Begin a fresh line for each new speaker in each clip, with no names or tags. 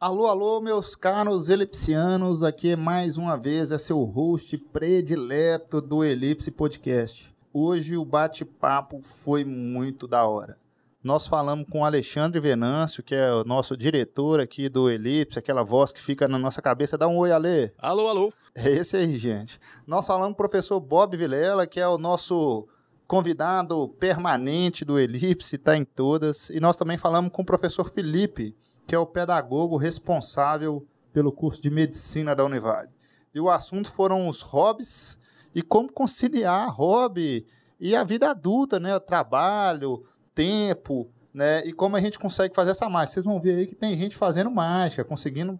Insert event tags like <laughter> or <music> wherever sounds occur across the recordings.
Alô, alô, meus caros elipsianos, aqui é mais uma vez é seu host predileto do Elipse Podcast. Hoje o bate-papo foi muito da hora. Nós falamos com o Alexandre Venâncio, que é o nosso diretor aqui do Elipse, aquela voz que fica na nossa cabeça. Dá um oi, Ale.
Alô, alô.
É esse aí, gente. Nós falamos com o professor Bob Vilela, que é o nosso convidado permanente do Elipse, está em todas. E nós também falamos com o professor Felipe, que é o pedagogo responsável pelo curso de medicina da Univale. E o assunto foram os hobbies e como conciliar hobby e a vida adulta, né? O trabalho, tempo, né? E como a gente consegue fazer essa mágica. Vocês vão ver aí que tem gente fazendo mágica, conseguindo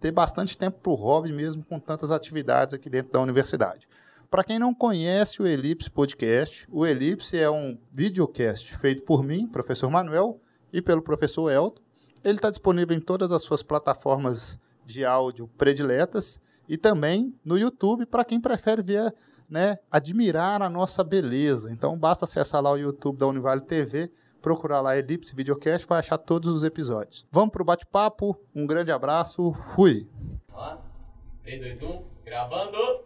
ter bastante tempo para o hobby mesmo com tantas atividades aqui dentro da universidade. Para quem não conhece o Elipse Podcast, o Elipse é um videocast feito por mim, professor Manuel, e pelo professor Elton, ele está disponível em todas as suas plataformas de áudio prediletas e também no YouTube para quem prefere ver, né, admirar a nossa beleza. Então basta acessar lá o YouTube da Univale TV, procurar lá Elipse Videocast, vai achar todos os episódios. Vamos para o bate-papo, um grande abraço, fui!
Ó, 3, 2, 1, gravando!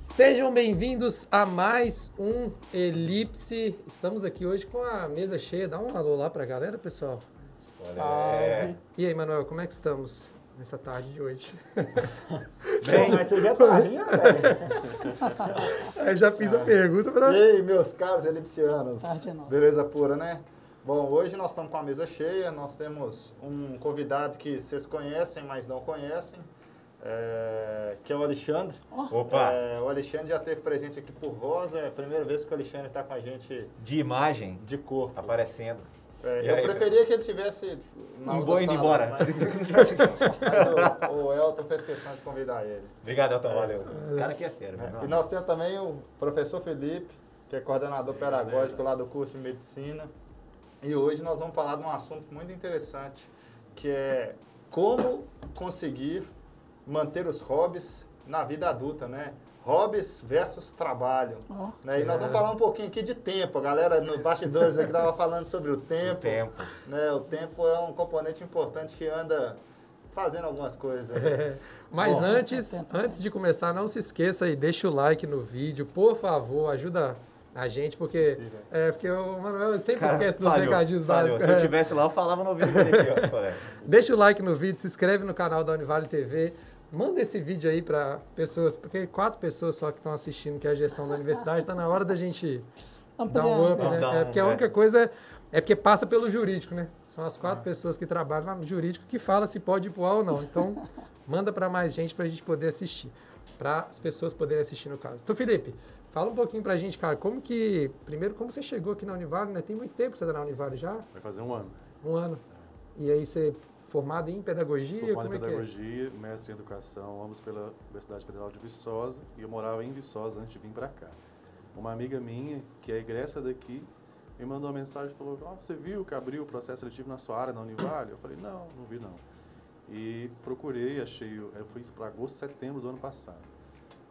Sejam bem-vindos a mais um Elipse. Estamos aqui hoje com a mesa cheia. Dá um alô lá pra galera, pessoal.
Salve!
E aí, Manuel, como é que estamos nessa tarde de hoje? <laughs>
Bem, mas você já tá rindo, velho. <laughs>
Eu já fiz a pergunta pra.
E aí, meus caros elipsianos.
Tarde é nossa.
Beleza pura, né? Bom, hoje nós estamos com a mesa cheia, nós temos um convidado que vocês conhecem, mas não conhecem, é, que é o Alexandre.
Opa,
É, o Alexandre já teve presente aqui por Rosa, é a primeira vez que o Alexandre está com a gente
de imagem
de corpo.
aparecendo.
É, eu
aí,
preferia que ele tivesse
Um boi indo embora.
Mas, mas <laughs> o, o Elton fez questão de convidar ele.
Obrigado, Elton, valeu. Esse cara aqui é sério,
É, E nós temos também o professor Felipe, que é coordenador pedagógico lá do curso de medicina. E hoje nós vamos falar de um assunto muito interessante, que é como conseguir manter os hobbies na vida adulta, né? Hobbies versus trabalho.
Ó.
Né? E nós vamos falar um pouquinho aqui de tempo. A galera nos bastidores aqui estava falando sobre <laughs> o tempo.
tempo.
Né? O tempo é um componente importante que anda fazendo algumas coisas. <laughs>
Mas
Bom,
antes, antes de começar, não se esqueça aí, deixa o like no vídeo, por favor, ajuda a gente, porque.
Sim, sim.
É, porque o Manuel sempre
Cara,
esquece dos
falhou,
recadinhos
falhou.
básicos.
Se eu
É.
tivesse lá, eu falava no ouvido dele aqui, ó. <laughs>
Deixa o like no vídeo, se inscreve no canal da Univale TV. Manda esse vídeo aí para pessoas, porque quatro pessoas só que estão assistindo, que é a gestão da universidade, está na hora da gente dar um up, né? É porque a
é.
única coisa é porque passa pelo jurídico, né? São as quatro pessoas que trabalham lá no jurídico que fala se pode ir pro ar ou não. Então, <laughs> manda para mais gente para a gente poder assistir, para as pessoas poderem assistir no caso. Então, Felipe, fala um pouquinho pra gente, cara, como que, primeiro, como você chegou aqui na Univale, né? Tem muito tempo que você está na Univale já?
Vai fazer um ano.
Um ano. E aí você formado em pedagogia?
Sou formado
como
em
é é?
pedagogia, mestre em educação, ambos pela Universidade Federal de Viçosa, e eu morava em Viçosa antes de vir para cá. Uma amiga minha, que é egressa daqui, me mandou uma mensagem e falou: "Ó, Você viu que abriu o processo seletivo na sua área, na Univale? Eu falei: Não, não vi não. E procurei, achei, eu fui para agosto, setembro do ano passado.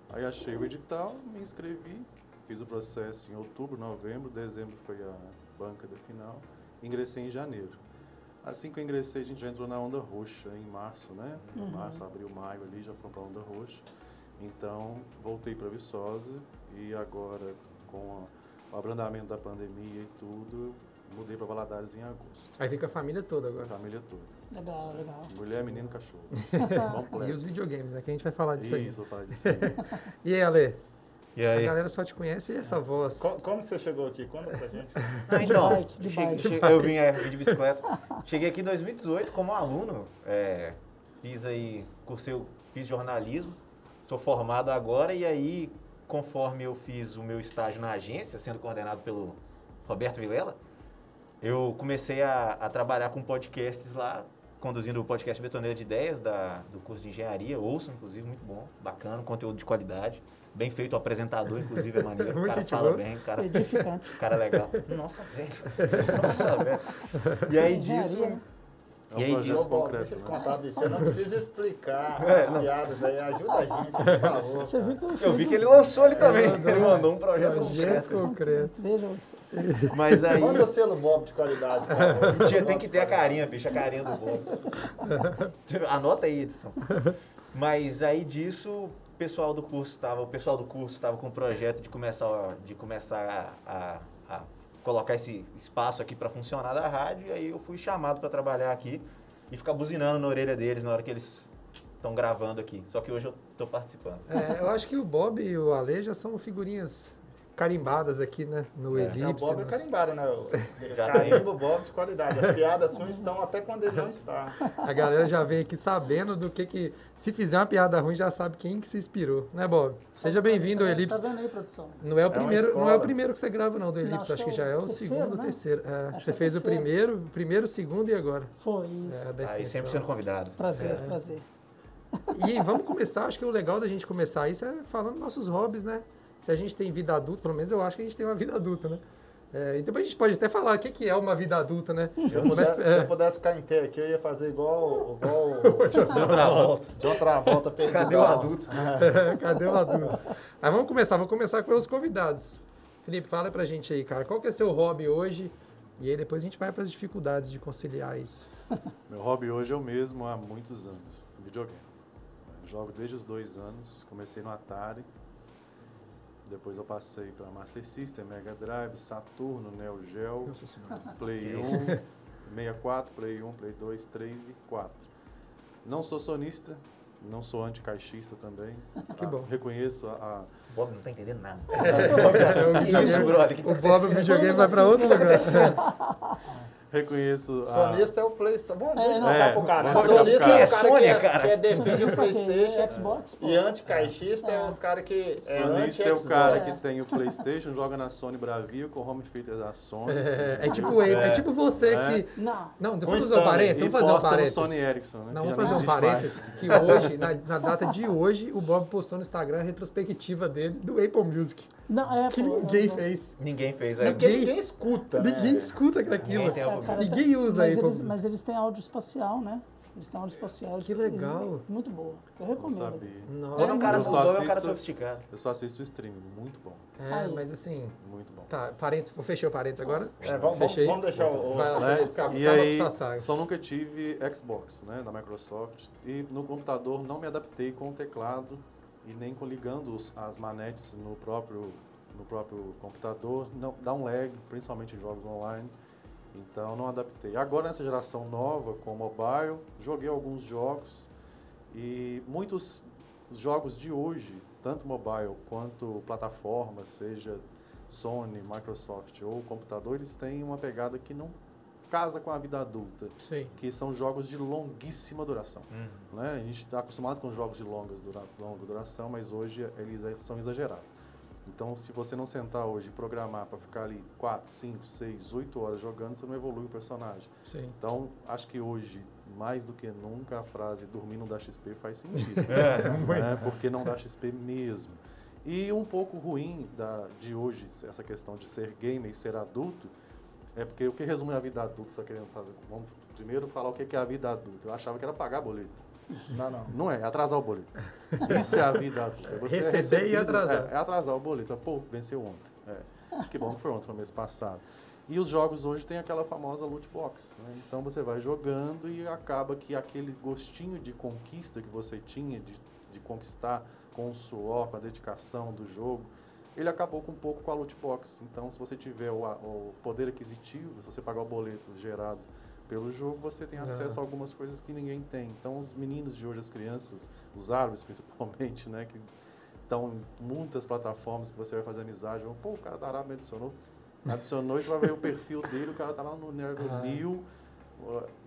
Aí achei o edital, me inscrevi, fiz o processo em outubro, novembro, dezembro foi a banca da final, ingressei em janeiro. Assim que eu ingressei, a gente já entrou na onda roxa em março, né? Março, abril, maio ali, já foi para onda roxa. Então, voltei para Viçosa e agora, com o abrandamento da pandemia e tudo, mudei para Valadares em agosto.
Aí fica a família toda agora.
Família toda.
Legal, legal.
Mulher, menino, cachorro. <laughs>
E os videogames, né? Que a gente vai falar disso aí.
Isso, vou falar disso aí. <laughs>
E aí, Ale?
E
A
aí?
galera só te conhece essa voz.
Co- Como você chegou aqui? Conta pra gente. <laughs>
Ah, então,
bike, de bike.
eu vim, é, de bicicleta. Cheguei aqui em 2018 como aluno. é, fiz aí, cursei, fiz jornalismo. Sou formado agora e aí, conforme eu fiz o meu estágio na agência, sendo coordenado pelo Roberto Vilela, eu comecei a, a trabalhar com podcasts lá, conduzindo o podcast Betoneira de Ideias da, do curso de engenharia. Ouçam, inclusive, muito bom, bacana, conteúdo de qualidade. Bem feito, o apresentador, inclusive, é maneiro. <laughs> O
Muito
cara
gente
fala
boa.
bem, o cara
Edificante. <laughs>
Cara legal. Nossa, velho. Nossa, velho. E aí disso.
É um
E aí,
Bob,
concreto,
deixa eu
né?
contar. Você não precisa explicar <laughs>
É,
as
não.
piadas aí. Ajuda a gente, por favor.
Você viu que eu,
Eu vi que ele lançou ali também. Ele mandou um projeto
Projeto
concreto.
Veja você.
Mas aí.
Manda o selo Bob de qualidade,
tem que ter a carinha, bicho, a carinha do Bob. Anota aí, Edson. Mas aí disso, o pessoal do curso estava, o pessoal do curso estava com o projeto de começar, de começar a, a- a colocar esse espaço aqui para funcionar da rádio, e aí eu fui chamado para trabalhar aqui e ficar buzinando na orelha deles na hora que eles estão gravando aqui. Só que hoje eu estou participando.
É, eu acho que o Bob e o Ale já são figurinhas carimbadas aqui, né? No
É,
Elipse.
o Bob é carimbado, né? <laughs> Carimbo Bob de qualidade. As piadas suas estão até quando ele não está.
A galera já vem aqui sabendo do que que... Se fizer uma piada ruim, já sabe quem que se inspirou, né, Bob? Seja bem-vindo ao
Tá
Elipse.
vendo aí, produção?
Não é o
uma
primeiro, não é o primeiro que você grava não do
Não,
Elipse,
acho
acho
que
que
é
já é
o terceiro,
segundo ou
né?
terceiro. É, você
é
fez o primeiro, o primeiro, o segundo e agora.
Foi isso.
É, da
Aí sempre sendo convidado.
Prazer,
É.
prazer.
E vamos começar, acho que o legal da gente começar isso é falando dos nossos hobbies, né? Se a gente tem vida adulta, pelo menos eu acho que a gente tem uma vida adulta, né? É, e depois a gente pode até falar o que, que é uma vida adulta, né?
Se eu, pudesse, se
é,
eu pudesse ficar em pé aqui, eu ia fazer igual, <laughs> igual o
Outra volta.
John Travolta. perdido.
Cadê o adulto? <laughs>
cadê o adulto? Mas vamos começar, vamos começar pelos convidados. Felipe, fala pra gente aí, cara, qual que é seu hobby hoje? E aí depois a gente vai para as dificuldades de conciliar isso.
Meu hobby hoje é o mesmo há muitos anos, videogame. Eu jogo desde os dois anos, comecei no Atari, depois eu passei para Master System, Mega Drive, Saturno, Neo Geo. Play 1, 64, <laughs> Play 1, Play 2, 3 e 4. Não sou sonista, não sou anticaixista também. <laughs>
Que bom.
Reconheço a, a-
O Bob não tá entendendo nada. <laughs>
É, o Bob, o videogame vai para outro lugar.
Reconheço a,
Sonista é o PlayStation. Vamos
É,
deixa eu
não.
É,
pro cara.
vamos
Sonista é
pro
o
cara.
que, é,
cara.
que é defende o <laughs> PlayStation.
Xbox, pô.
E anticaixista é os caras que é
Sonista é o cara
É.
que tem o PlayStation, joga na Sony Bravia com o home theater da Sony.
É, é tipo, é, é tipo você
É.
que.
Não.
Não, vamos fazer um parênteses. Vamos fazer um parênteses.
Sony Ericsson, né?
Não,
que
vamos fazer um parênteses.
mais.
Que hoje, na, na data de hoje, o Bob postou no Instagram a retrospectiva dele do Apple Music.
Não, é,
Que
pô,
ninguém
não, não.
fez.
Ninguém fez,
É
é.
porque
Ninguém-
ninguém escuta, né?
Ninguém escuta aquilo.
Ninguém tem
É, cara.
Ninguém usa
mas
Apple
eles, mas eles têm áudio espacial, né? Eles têm áudio espacial.
Que legal.
Muito boa. Eu
Não
recomendo.
sabia.
Nossa.
Quando é um cara
Eu só
saudável, é um cara
assisto-
sofisticado.
Eu só assisto o streaming, muito bom,
É,
Aí.
mas assim.
muito bom.
Tá, parênteses. Fechei o parênteses agora?
É, vamos,
Fechei.
vamos deixar o.
Vai lá,
Né?
Acaba,
E aí,
com sua saga.
só nunca tive Xbox, né, da Microsoft. E no computador não me adaptei com o teclado e nem com ligando os- as manetes no próprio, no próprio computador. Não, dá um lag, principalmente em jogos online. Então não adaptei. Agora nessa geração nova com mobile, joguei alguns jogos e muitos jogos de hoje, tanto mobile quanto plataforma, seja Sony, Microsoft ou computador, eles têm uma pegada que não casa com a vida adulta,
Sim.
que são jogos de longuíssima duração.
Uhum.
Né? A gente está acostumado com jogos de longas dura longa duração, mas hoje eles é- são exagerados. Então, se você não sentar hoje e programar para ficar ali 4, 5, 6, 8 horas jogando, você não evolui o personagem.
Sim.
Então, acho que hoje, mais do que nunca, a frase dormir não dá XP faz sentido. <laughs>
É.
né? Porque não dá XP mesmo. E um pouco ruim da, de hoje, essa questão de ser gamer e ser adulto, é porque o que resume a vida adulta, você está querendo fazer? Vamos primeiro falar o que é a vida adulta. Eu achava que era pagar boleto.
Não, não.
Não é, é atrasar o boleto. Isso é a vida adulta. é Você
Receber e
recebido-
atrasar.
É, é atrasar o boleto. Pô, venceu ontem. É. Que bom que foi ontem, foi mês passado. E os jogos hoje têm aquela famosa loot box. né? Então você vai jogando e acaba que aquele gostinho de conquista que você tinha, de, de conquistar com o suor, com a dedicação do jogo, ele acabou com um pouco com a loot box. Então, se você tiver o, o poder aquisitivo, se você pagar o boleto gerado pelo jogo, você tem acesso a algumas coisas que ninguém tem. Então, os meninos de hoje, as crianças, os árabes <laughs> principalmente, né, que estão em muitas plataformas que você vai fazer amizade, vão, pô, o cara da Arábia me adicionou. Adicionou, você vai ver o perfil dele, o cara tá lá no nível
Ah.
1000,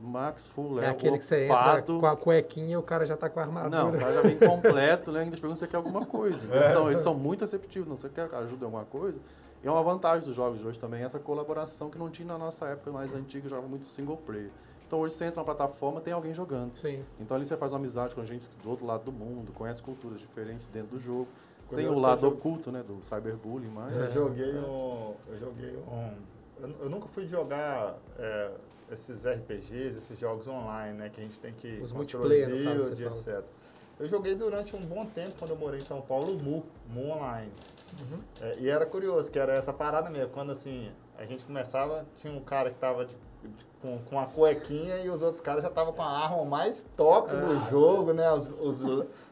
Max Full,
É aquele que você entra com a cuequinha e o cara já tá com a armadura.
Não, o cara já vem <laughs> completo, né? Ainda pergunta se você quer alguma coisa. Então, eles, são, eles são muito receptivos. Não, você quer ajuda em alguma coisa? E é uma vantagem dos jogos de hoje também, essa colaboração que não tinha na nossa época mais antiga, jogava muito single player. Então hoje você entra na plataforma, tem alguém jogando.
Sim.
Então ali você faz uma amizade com gente do outro lado do mundo, conhece culturas diferentes dentro do jogo.
Quando
tem o lado
jogo-
oculto, né, do cyberbullying, mas...
Eu joguei um. Eu joguei um. Eu, eu nunca fui jogar é,
esses RPGs, esses jogos online, né? Que a gente tem que
Os multiplayer, no caso,
build, etc. Eu joguei durante um bom tempo, quando eu morei em São Paulo, o Mu, Mu Online.
Uhum.
É, e era curioso, que era essa parada mesmo. Quando assim, a gente começava, tinha um cara que tava de- de- com, com a cuequinha e os outros caras já estavam com a arma mais top do jogo, né? Os, os,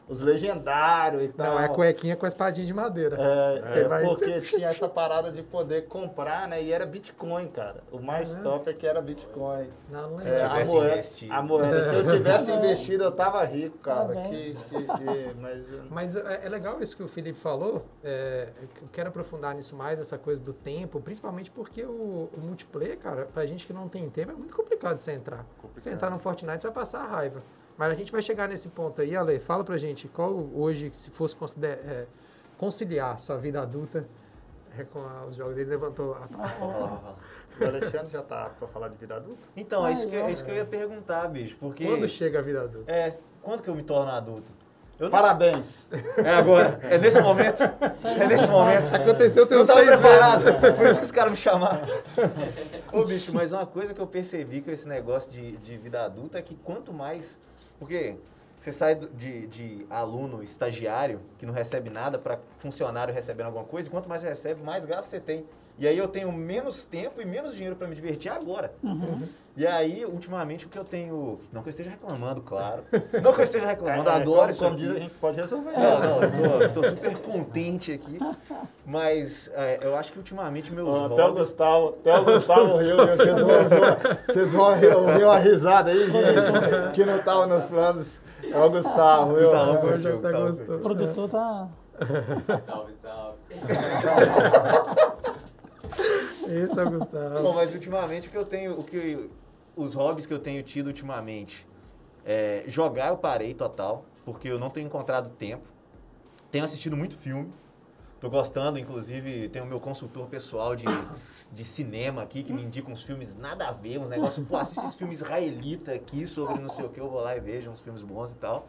os legendários e tal.
Não, é cuequinha com a espadinha de madeira.
É,
É, vai-
porque <laughs> tinha essa parada de poder comprar, né? E era Bitcoin, cara. O mais
É.
top é que era Bitcoin.
Não, não
É,
é.
a,
tivesse
moeda,
investido.
a moeda. Se eu tivesse <laughs> investido, eu tava rico, cara.
Tá
que, que, que- mas <laughs>
Mas é, é legal isso que o Felipe falou. é, eu quero aprofundar nisso mais, essa coisa do tempo, principalmente porque o, o multiplayer, cara, pra gente que não tem tempo, é muito complicado você entrar.
Complicado.
Você entrar no Fortnite, você vai passar a raiva. Mas a gente vai chegar nesse ponto aí, Ale, fala pra gente, qual hoje, se fosse consider, é, conciliar sua vida adulta é, com a- os jogos? Ele levantou a <laughs>
o Alexandre já tá pra falar de vida adulta?
Então, é
Ah,
isso, que,
eu-
é isso que eu ia perguntar, bicho. Porque.
Quando chega a vida adulta?
É, quando que eu me torno adulto?
Parabéns!
É agora. É nesse momento. É nesse momento.
Aconteceu tem
Eu
uns
não tava
seis
preparado,
meses.
por isso que os caras me chamaram. Ô, bicho, mas uma coisa que eu percebi com esse negócio de, de vida adulta é que quanto mais. Porque você sai de, de aluno estagiário, que não recebe nada, para funcionário recebendo alguma coisa, e quanto mais você recebe, mais gasto você tem. E aí eu tenho menos tempo e menos dinheiro para me divertir agora. E aí, ultimamente, o que eu tenho. Não que eu esteja reclamando, claro. <laughs> Não que eu esteja reclamando,
É,
adoro
como,
isso.
como
aqui.
diz, a gente pode resolver.
Não, não, eu tô, eu tô super contente aqui. <laughs> Mas é, eu acho que ultimamente meus
Ó, Até o. Gustavo, até o <laughs> Gustavo riu, vocês vão, vocês vão ouvir ouvir uma risada aí, gente, que não estava nos planos. É o Gustavo, viu?
Gustavo,
Agora
curtiu,
já tá gostando.
O produtor tá.
Salve, salve.
Esse é o
Bom,
Gustavo.
mas ultimamente o que eu tenho, o que os hobbies que eu tenho tido ultimamente, é, jogar eu parei total, porque eu não tenho encontrado tempo. Tenho assistido muito filme. Tô gostando, inclusive, tenho o meu consultor pessoal de, de cinema aqui, que me indica uns filmes nada a ver, uns negócios, pô, assiste esses filmes israelita aqui sobre não sei o que, eu vou lá e vejo uns filmes bons e tal.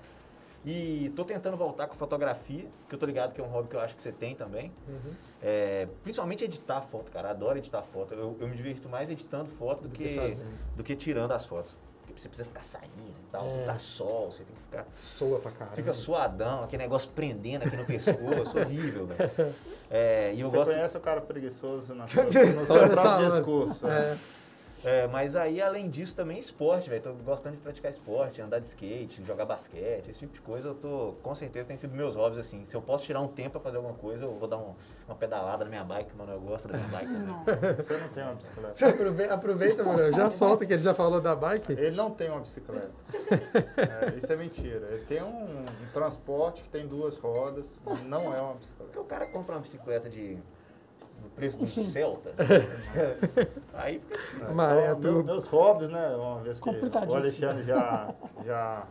E tô tentando voltar com fotografia, que eu tô ligado que é um hobby que eu acho que você tem também.
Uhum.
É, principalmente editar foto, cara. Adoro editar foto. Eu, eu me divirto mais editando foto do,
Do
que,
que
do que tirando as fotos. Porque você precisa ficar saindo e tal,
É.
tá sol, você tem que ficar.
Soa pra caramba.
Fica suadão, aquele negócio prendendo aqui no pescoço, <laughs> horrível, velho. <laughs> É, e eu
Você
gosto.
conhece o cara preguiçoso na <laughs> sua, no seu próprio discurso.
É,
É, mas aí, além disso, também esporte, velho. Tô gostando de praticar esporte, andar de skate, jogar basquete, esse tipo de coisa. Eu tô, com certeza, tem sido meus hobbies, assim. Se eu posso tirar um tempo pra fazer alguma coisa, eu vou dar um- uma pedalada na minha bike, mano. Eu gosto da minha bike também.
Você não tem uma bicicleta.
Aprove- Aproveita, mano. Já solta que ele já falou da bike.
Ele não tem uma bicicleta. É, isso é mentira. Ele tem um, um transporte que tem duas rodas, não é uma
Porque
bicicleta.
o cara compra uma bicicleta de. No preço de um Celta. <laughs> aí fica difícil.
Ó, meu-
turbo.
meus hobbies, né? Uma vez que o. Alexandre já, já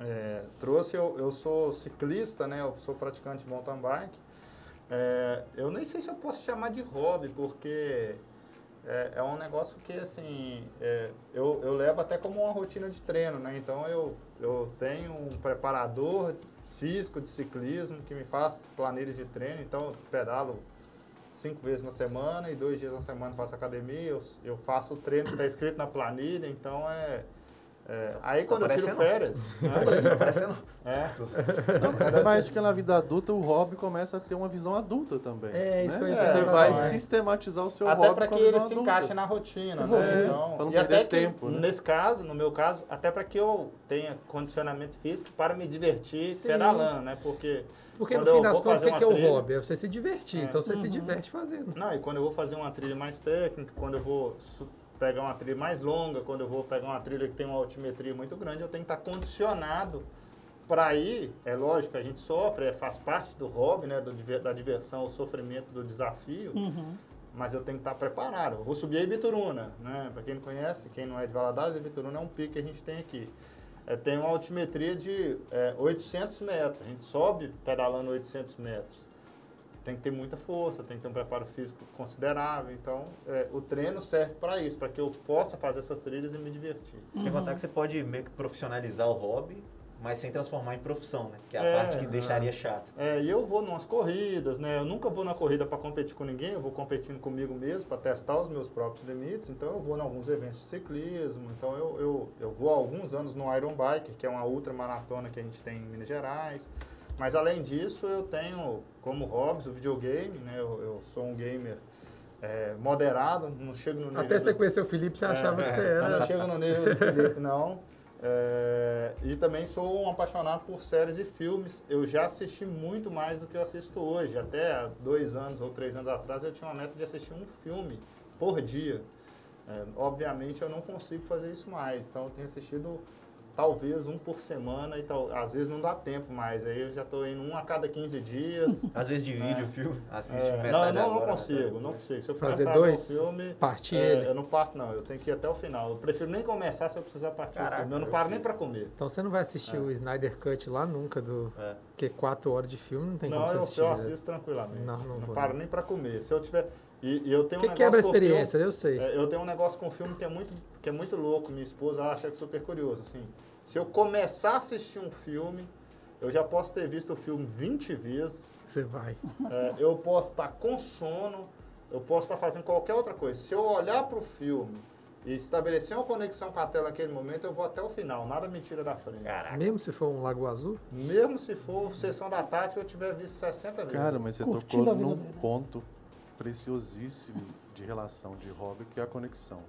é, trouxe, eu, eu sou ciclista, né? Eu sou praticante de mountain bike. É, eu nem sei se eu posso chamar de hobby, porque é, é um negócio que, assim, é, eu, eu levo até como uma rotina de treino, né? Então, eu, eu tenho um preparador físico de ciclismo que me faz planilha de treino, então eu pedalo cinco vezes na semana e dois dias na semana faço academia, eu, eu faço o treino que está escrito na planilha, então é... é, aí quando eu tiro férias... <laughs> né?
Tá parecendo.
É,
Ainda mais que na vida adulta o hobby começa a ter uma visão adulta também.
É, isso
né?
que eu ia
Você
perguntar
vai
também.
sistematizar o seu
até
hobby
para
com
que ele se encaixe na rotina, né? Então,
Pra não
e até
perder
que,
tempo, né?
nesse caso, no meu caso, até para que eu tenha condicionamento físico para me divertir
Sim.
pedalando, né? Porque
Porque no fim das contas, o que, que é o hobby? É você se divertir.
É.
Então você se diverte fazendo.
Não, e quando eu vou fazer uma trilha mais técnica, quando eu vou pegar uma trilha mais longa, quando eu vou pegar uma trilha que tem uma altimetria muito grande, eu tenho que estar condicionado para ir. É lógico, a gente sofre, é, faz parte do hobby, né, do da diversão, o sofrimento do desafio,
Uhum.
mas eu tenho que estar preparado. Eu vou subir a Ibituruna, né? Para quem não conhece, quem não é de Valadares, a Ibituruna é um pico que a gente tem aqui. É, tem uma altimetria de é, 800 metros. A gente sobe pedalando 800 metros tem que ter muita força, tem que ter um preparo físico considerável. Então, é, o treino serve para isso, para que eu possa fazer essas trilhas e me divertir.
Sem contar que você pode meio que profissionalizar o hobby mas sem transformar em profissão, né? Que é a
É,
parte que deixaria chato.
É, e eu vou numas corridas, né? Eu nunca vou na corrida para competir com ninguém, eu vou competindo comigo mesmo para testar os meus próprios limites. Então eu vou em alguns eventos de ciclismo. Então eu, eu, eu vou há alguns anos no Iron Biker, que é uma ultra maratona que a gente tem em Minas Gerais. Mas além disso, eu tenho como hobbies o videogame, né? Eu, eu sou um gamer é, moderado, não chego no nível.
Até você conhecer o Felipe, você achava que você <laughs>
não
era.
chego no nível do Felipe, não. É, e também sou um apaixonado por séries e filmes. Eu já assisti muito mais do que eu assisto hoje. Até dois anos ou três anos atrás eu tinha uma meta de assistir um filme por dia. É, obviamente eu não consigo fazer isso mais. Então eu tenho assistido talvez um por semana e tal. Às vezes não dá tempo mais. Aí eu já estou indo um a cada 15 dias. <laughs>
Às vezes divide o filme, assiste
É,
metade
não, não, não
agora, né?
consigo, não consigo. Se eu
Fazer
um
dois?
filme,
Partir
é,
ele.
eu não parto, não. Eu tenho que ir até o final. Eu prefiro nem começar se eu precisar partir o
Caraca,
filme. Eu não paro nem pra comer.
Então você não vai assistir o Snyder Cut lá nunca, do.
É.
Porque quatro horas de filme não tem
não,
como você
eu,
assistir.
eu
né?
assisto tranquilamente.
Não, não vou,
paro
não.
nem pra comer. Se eu tiver. E, e eu tenho um
Porque
negócio
quebra a
o filme-
experiência, eu sei.
é, eu tenho um negócio com o filme que é muito, que é muito louco. Minha esposa acha que é super curioso. Assim, se eu começar a assistir um filme, eu já posso ter visto o filme 20 vezes.
Você vai.
É, eu posso estar com sono, eu posso estar fazendo qualquer outra coisa. Se eu olhar para o filme e estabelecer uma conexão com a tela naquele momento, eu vou até o final. Nada me tira da frente.
Caraca.
Mesmo se for um Lago Azul,
Mesmo se for sessão da tarde, eu tiver visto 60 vezes.
Cara, mas você
Curtindo
tocou num
dele.
ponto preciosíssimo de relação de hobby, que é a conexão.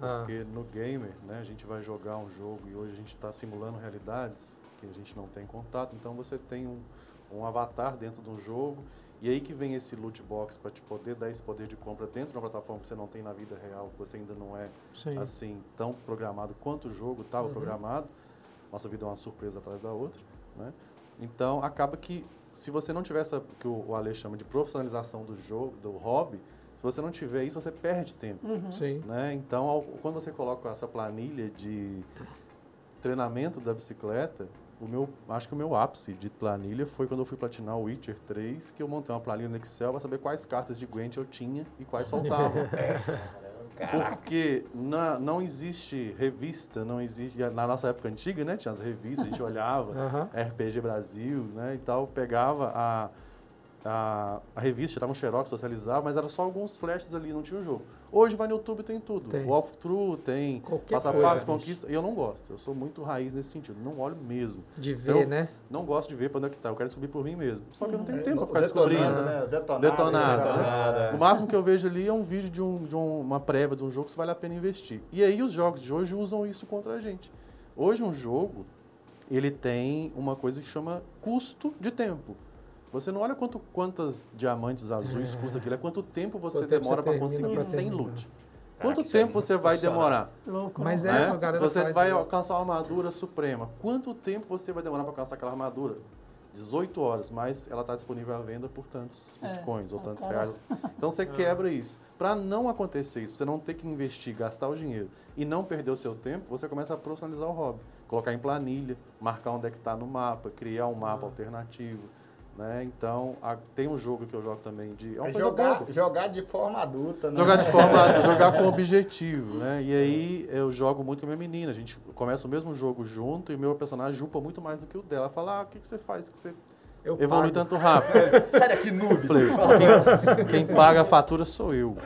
Ah.
Porque no gamer, né, a gente vai jogar um jogo e hoje a gente está simulando realidades que a gente não tem contato, então você tem um, um avatar dentro de um jogo, e aí que vem esse loot box para te poder dar esse poder de compra dentro de uma plataforma que você não tem na vida real, que você ainda não é
sim.
assim tão programado quanto o jogo estava
Uhum.
programado. Nossa vida é uma surpresa atrás da outra, né? Então acaba que se você não tiver essa que o o Ale chama de profissionalização do jogo, do hobby, se você não tiver isso, você perde tempo,
Sim.
né? Então ao- quando você coloca essa planilha de treinamento da bicicleta, o meu, acho que o meu ápice de planilha foi quando eu fui platinar o Witcher 3, que eu montei uma planilha no Excel para saber quais cartas de Gwent eu tinha e quais faltavam. <laughs> Porque na, não existe revista, não existe. Na nossa época antiga, né? Tinha as revistas, a gente olhava,
Aham.
RPG Brasil, né? E tal, pegava a, a, a revista, dava um xerox, socializava, mas era só alguns flashes ali, não tinha o jogo. Hoje vai no YouTube tem tudo.
Tem.
Walkthrough tem, passo a passo, conquista. E eu não gosto. Eu sou muito raiz nesse sentido. Não olho mesmo.
De ver,
Eu-
né?
Não gosto de ver pra onde é que tá. Eu quero descobrir por mim mesmo. Só que eu não tenho
É,
tempo pra ficar
detonado,
descobrindo.
Né? Detonado.
Detonado,
detonado.
né?
O máximo que eu vejo ali é um vídeo de, um, de um- uma prévia de um jogo que vale a pena investir. E aí os jogos de hoje usam isso contra a gente. Hoje um jogo, ele tem uma coisa que chama custo de tempo. Você não olha quanto, quantas diamantes azuis custa aquilo, é quanto tempo você
Quanto
demora para conseguir
pra
sem loot.
Caraca,
Quanto
isso é
tempo você vai demorar?
Louco,
Mas
né?
é,
né? Você vai
mesmo.
alcançar uma armadura suprema. Quanto tempo você vai demorar para alcançar aquela armadura? 18 horas, mas ela está disponível à venda por tantos
É,
bitcoins ou
o
tantos
cara-
reais. Então você <laughs> quebra isso. Para não acontecer isso, pra você não ter que investir, gastar o dinheiro e não perder o seu tempo, você começa a profissionalizar o hobby. Colocar em planilha, marcar onde é que está no mapa, criar um mapa alternativo. Né? Então, a- tem um jogo que eu jogo também de. É uma
É
coisa
jogar, jogar de forma adulta, né?
Jogar de forma, <laughs> jogar com objetivo, né? E aí eu jogo muito com a minha menina. A gente começa o mesmo jogo junto e meu personagem jupa muito mais do que o dela. Ela fala, ah, o que, que você faz que você
Eu
evolui
pago.
tanto rápido? <laughs>
Sai daqui, noob!
Falei, quem, quem paga a fatura sou eu.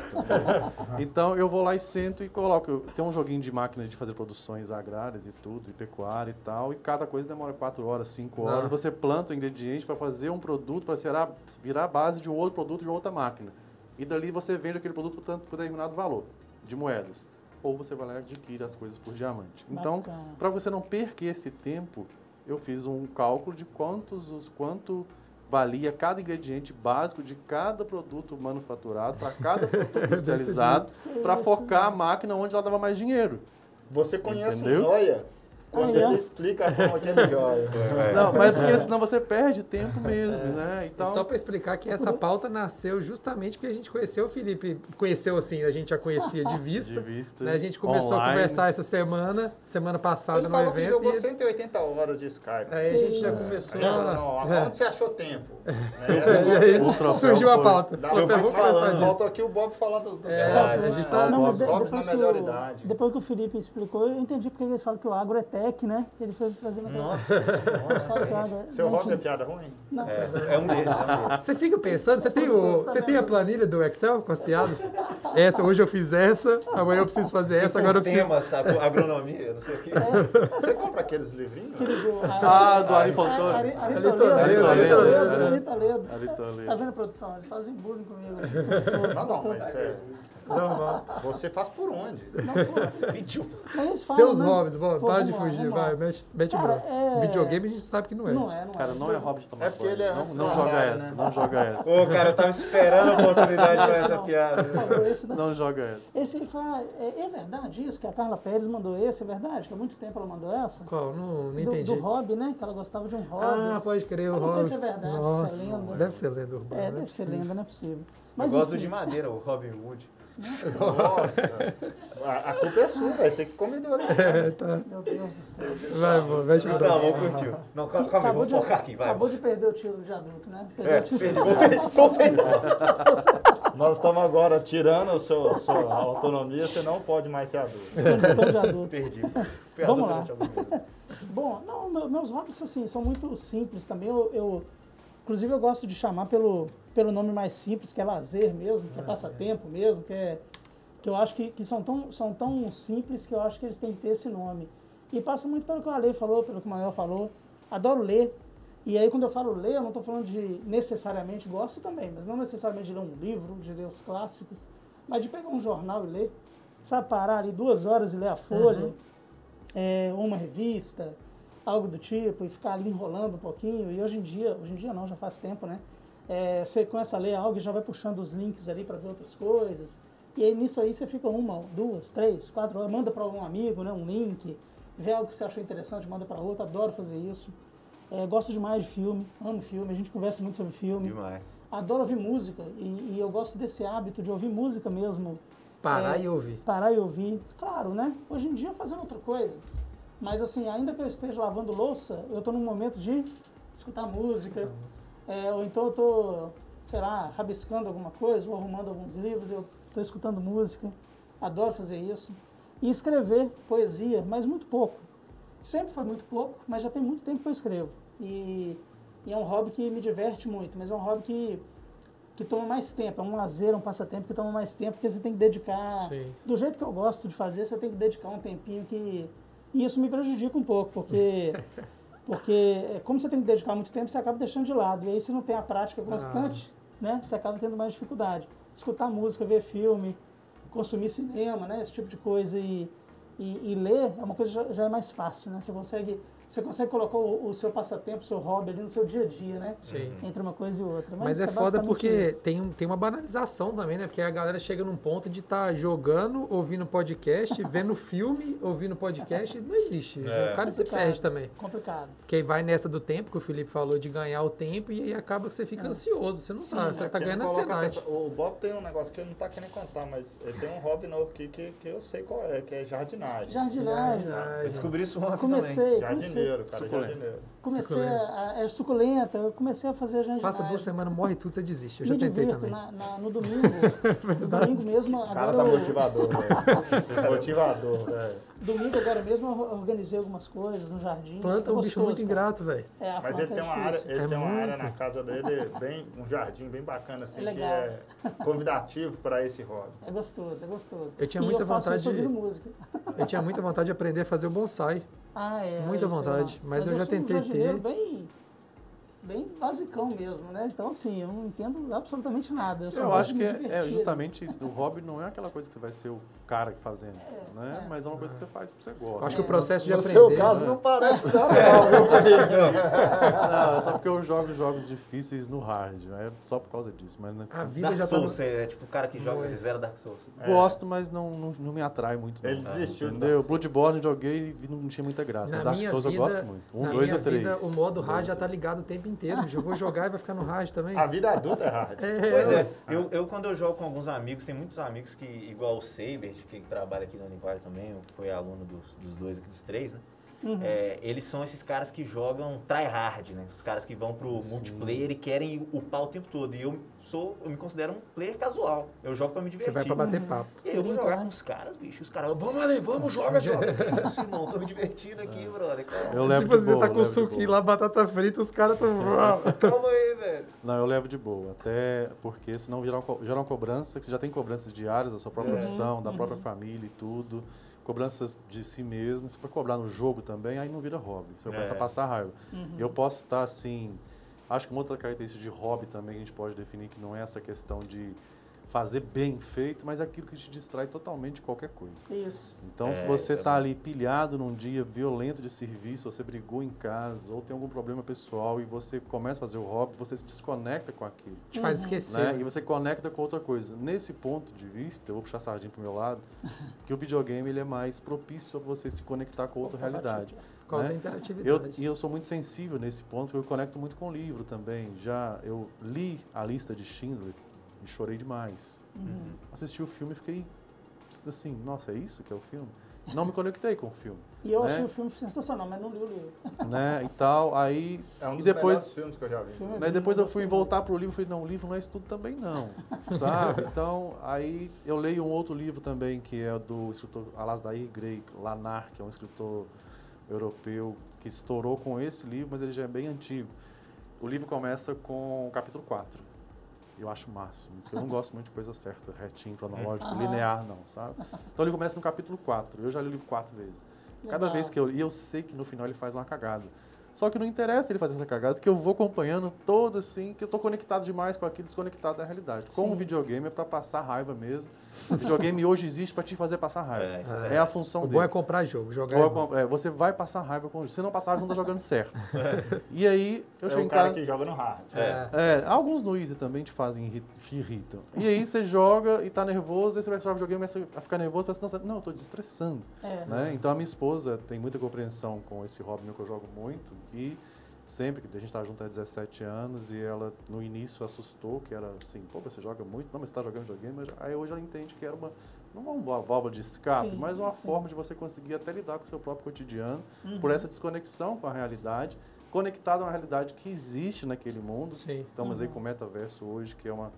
Então eu vou lá e sento e coloco. Tem um joguinho de máquina de fazer produções agrárias e tudo, e pecuária e tal, e cada coisa demora 4 horas, 5 horas.
Ah.
Você planta o ingrediente para fazer um produto, para virar, virar a base de um outro produto de outra máquina. E dali você vende aquele produto por, tanto, por determinado valor de moedas. Ou você vai lá e adquire as coisas por diamante. Então, para você não perder esse tempo, eu fiz um cálculo de quantos os quanto valia cada ingrediente básico de cada produto manufaturado para cada produto <laughs> industrializado para focar a máquina onde ela dava mais dinheiro.
Você conhece
Entendeu?
o Noia quando ele explica a forma que ele joga. <laughs>
Não, mas porque senão você perde tempo mesmo, né? Então,
só para explicar que essa pauta nasceu justamente porque a gente conheceu o Felipe. Conheceu assim, a gente já conhecia de vista.
de vista
né? A gente começou a
online.
conversar essa semana, semana passada
Ele
no
falou que
evento.
jogou
E
180 horas de Skype.
aí a gente já começou
Não,
a.
não,
É.
onde você achou tempo? Né? <laughs> É <laughs>
surgiu a pauta.
Dá falar,
conversar disso.
Falta aqui o Bob falar do, do
É, a gente
né?
tá-
Não, mas depois, que
melhor
o,
idade.
depois que o Felipe explicou, eu entendi porque eles falam que o agro é eterno. PEC, né? Que ele foi fazendo aquela-
Nossa senhora. <laughs>
Seu hobby é piada ruim?
Não,
É, <laughs> é um deles, é um deles.
Você fica pensando, você tem, o, você tem a planilha do Excel com as piadas? Essa, hoje eu fiz essa, amanhã eu preciso fazer essa, agora eu preciso.
Tema, sabe? Agronomia, não sei o quê.
Você compra aqueles livrinhos?
Ah, do Ari Fontana.
Ari- Toledo, Ari Toledo. Tá vendo, produção? Eles fazem bullying comigo.
Não, não, mas é,
Normal.
você faz por onde?
Não, pô,
Pediu.
falam,
Seus
né?
hobbies, Bob,
Pô,
para de fugir,
lá.
vai, mete, mete
Cara,
bronca.
é-
Videogame a gente sabe que não é.
Não é, não é.
Cara, não é hobby de tomar
É porque ele é
Não, não
do
joga
trabalho,
essa,
né?
não joga essa.
Ô, cara, eu tava esperando a oportunidade pra
Esse
essa
não.
piada.
Por favor, esse não.
Não joga essa.
Esse aí fala, é, é verdade isso, que a Carla Pérez mandou esse, é verdade? Que há muito tempo ela mandou essa?
Qual? Não, não
do,
entendi.
do hobby, né? Que ela gostava de um hobby.
Ah, pode crer, o
Eu não sei
hobby.
se é verdade, se é
Nossa,
lenda.
Deve ser lenda urbana.
É,
não
deve ser lenda, não é possível.
Eu
Mas
gosto do
enfim,
de madeira, o Robin Hood.
Nossa. A, a culpa é sua, velho. Você que comedor. né?
É, tá.
Meu Deus do céu.
Vai, Bob, mete
Mas
bronca.
tá bom, curtiu. Não, calma, aí, vamos focar aqui, vai.
acabou de perder o título de adulto, né? Perdeu
É,
o título
perdi, voltei, voltei.
Nós estamos agora tirando a sua, sua autonomia, você não pode mais ser adulto.
de condição de adulto.
Perdi. Fui
Vamos
adulto
lá. Bom, não, meu- meus hobbies assim, são muito simples também. Eu, eu- inclusive, eu gosto de chamar pelo, pelo nome mais simples, que é lazer mesmo, que é passatempo mesmo, que, é, que eu acho que, que são, tão, são tão simples que eu acho que eles têm que ter esse nome. E passa muito pelo que o Ale falou, pelo que o Manuel falou. Adoro ler. E aí, quando eu falo ler, eu não estou falando de necessariamente, gosto também, mas não necessariamente de ler um livro, de ler os clássicos, mas de pegar um jornal e ler. Sabe, parar ali duas horas e ler a folha é, ou uma revista, algo do tipo, e ficar ali enrolando um pouquinho. E hoje em dia, hoje em dia não, já faz tempo, né? É, você começa a ler algo e já vai puxando os links ali para ver outras coisas. E aí nisso aí você fica uma, duas, três, quatro horas, manda para algum amigo, né, um link, vê algo que você achou interessante, manda para outro, adoro fazer isso. É, gosto demais de filme, amo filme, a gente conversa muito sobre filme.
Demais.
Adoro ouvir música e, e eu gosto desse hábito de ouvir música mesmo
Parar
É.
e ouvir.
parar e ouvir. Claro, né? Hoje em dia fazendo outra coisa. Mas assim, ainda que eu esteja lavando louça, eu estou num momento de escutar música. É, ou então eu estou, sei lá, rabiscando alguma coisa, ou arrumando alguns livros, eu estou escutando música. Adoro fazer isso. E escrever poesia, mas muito pouco. Sempre foi muito pouco, mas já tem muito tempo que eu escrevo. E, e é um hobby que me diverte muito, mas é um hobby que, que toma mais tempo. É um lazer, um passatempo que toma mais tempo, porque você tem que dedicar
Sim.
do jeito que eu gosto de fazer, você tem que dedicar um tempinho que. E isso me prejudica um pouco, porque. <laughs> Porque é, como você tem que dedicar muito tempo, você acaba deixando de lado. E aí se não tem a prática constante, né? Você acaba tendo mais dificuldade. Escutar música, ver filme, consumir cinema, né? Esse tipo de coisa e, e, e ler é uma coisa que já, já é mais fácil, né? Você consegue, você consegue colocar o, o seu passatempo, o seu hobby ali no seu dia a dia, né?
Sim.
Entre uma coisa e outra.
Mas é foda
basicamente
porque
isso.
tem, um- tem uma banalização também, né? Porque a galera chega num ponto de estar jogando, ouvindo podcast, <laughs> vendo filme, ouvindo podcast. Não existe.
É.
O cara se
Complicado.
perde também.
Complicado.
Porque aí vai nessa do tempo que o Felipe falou de ganhar o tempo e aí acaba que você fica ansioso. Você não
Sim,
tá, você
É,
tá ganhando ansiedade.
O Bob tem um negócio que ele não tá querendo contar, mas ele tem um hobby novo aqui que, que eu sei qual é, que é jardinagem.
Jardinagem.
Eu descobri isso ontem também.
Comecei, comecei.
Jardineiro, cara,
Suculento.
jardineiro.
Comecei
Suculenta.
a, é suculenta, eu comecei a fazer jardinagem.
Passa duas semanas, morre tudo, você desiste. Eu já
Me
tentei
divirto
também.
na, na- no <laughs> domingo. no domingo mesmo,
O cara
agora
tá
eu,
motivador, velho. <laughs> motivador, velho.
domingo agora mesmo eu organizei algumas coisas no jardim.
Planta é um bicho
gostoso,
muito
cara.
ingrato, velho.
É,
Mas ele tem
é
uma área, ele
É
tem uma área na casa dele, <laughs> bem, um jardim bem bacana, assim,
É
que é convidativo para esse hobby.
É gostoso, é gostoso.
Eu tinha
e
muita
eu faço
vontade
isso
de-
música.
Eu tinha muita vontade de aprender a fazer o bonsai.
Ah, é.
Muita vontade,
lá.
mas eu já
um
tentei ter.
Bem, bem basicão mesmo, né? Então, assim, eu não entendo absolutamente nada. Eu, só
Eu acho que é, é justamente isso. O hobby não é aquela coisa que você vai ser o cara que fazendo, né?
é.
Mas é uma coisa que você faz porque você gosta.
Acho que o processo de
No
aprender.
seu caso,
né?
não parece nada mal, viu, <laughs> Felipe?
Não, é só porque eu jogo jogos difíceis no hard. É só por causa disso. Mas não-
A vida
Dark
já tá
Souls,
no...
você é tipo o cara que joga
Muito.
zero Dark Souls.
Gosto, mas não, não, não me atrai muito.
Ele
não.
desistiu
Entendeu? Bloodborne joguei e não tinha muita graça.
Na
Dark Souls
vida,
eu gosto muito. Um, dois ou três.
vida, o modo hard já tá ligado o tempo inteiro. Eu vou jogar e vai ficar no hard também.
A vida adulta é hard.
Pois é, eu, eu quando eu jogo com alguns amigos, tem muitos amigos que, igual o Saber, que trabalha aqui no Univale também, foi aluno dos, dos dois aqui, dos três, né? É, eles são esses caras que jogam tryhard, né? Os caras que vão pro
Sim.
multiplayer e querem upar o tempo todo. E eu sou, eu me considero um player casual. Eu jogo pra me
Você
divertir.
vai pra bater papo.
E aí eu vou jogar
né?
com os caras, bicho. Os caras, vamos ali, vamos, joga, joga. Que Isso, irmão, tô me divertindo aqui, brother. Calma,
Eu levo
tipo,
de
você
boa,
tá com
levo
suquinho lá, batata frita, os caras tão. <laughs>
calma aí, velho.
Não, eu levo de boa. Até porque senão gera uma, co- gera uma cobrança, que você já tem cobranças diárias da sua própria profissão, da própria família e tudo. Cobranças de si mesmo. Se for cobrar no jogo também, aí não vira hobby. Você começa
É.
a passar raiva. Eu posso estar assim. Acho que uma outra característica de hobby também que a gente pode definir que não é essa questão de fazer bem feito, mas é aquilo que te distrai totalmente de qualquer coisa.
Isso.
Então, se
É,
você
isso é
está
bom.
ali pilhado num dia violento de serviço, você brigou em casa ou tem algum problema pessoal e você começa a fazer o hobby, você se desconecta com aquilo.
Te faz
Uhum.
esquecer.
Né? E você conecta com outra coisa. Nesse ponto de vista, eu vou puxar a sardinha pro meu lado, <laughs> que o videogame ele é mais propício a você se conectar com outra realidade.
Por causa
né?
da
Eu,
interatividade.
e eu sou muito sensível nesse ponto, porque eu conecto muito com o livro também. Já eu li a lista de Schindler e chorei demais.
Uhum.
Assisti o filme e fiquei assim, nossa, é isso que é o filme? Não me conectei com o filme, <laughs>
E eu
Né?
achei o filme sensacional, mas não li o livro. <laughs>
né? E tal, aí
É um
E
dos
depois-
melhores filmes que eu já vi.
Filme-
Né, depois eu fui voltar pro livro e falei, não, o livro não é isso tudo também não, <laughs> sabe? Então, aí eu leio um outro livro também, que é do escritor Alasdair Gray, Lanar, que é um escritor europeu que estourou com esse livro, mas ele já é bem antigo. O livro começa com o capítulo 4. Eu acho o máximo, porque eu não gosto muito de coisa certa, retinho, cronológico,
Aham.
linear, não, sabe? Então ele começa no capítulo 4. Eu já li o livro quatro vezes. Cada
Legal.
vez que eu li, eu sei que no final ele faz uma cagada. Só que não interessa ele fazer essa cagada, porque eu vou acompanhando todo assim, que eu tô conectado demais com aquilo, desconectado da realidade. Como
Sim.
o videogame é para passar raiva mesmo. O videogame hoje existe para te fazer passar raiva.
É, isso
É, a função
O
dele.
bom é comprar jogo, jogar. É
é
bom.
é, você vai passar raiva com o jogo. Se não passar raiva, você não tá jogando certo. <laughs> E aí, eu
é
chego
o
em
cara
casa.
que joga no hard.
É.
É, alguns no Easy também te fazem, te irritam. E aí você joga e tá nervoso, aí você vai jogar o videogame e começa a ficar nervoso, pensa, "Nossa, não, eu tô desestressando.
É.
Né? Então a minha esposa tem muita compreensão com esse hobby meu que eu jogo muito e sempre que a gente está junto há 17 anos e ela no início assustou que era assim, pô, você joga muito, não, mas você está jogando videogame, Mas aí hoje ela entende que era uma não uma válvula de escape,
Sim,
mas uma
sim.
forma de você conseguir até lidar com o seu próprio cotidiano
Uhum.
por essa desconexão com a realidade, conectado a uma realidade que existe naquele mundo.
Sim.
Estamos aí
Uhum.
com o metaverso hoje, que é uma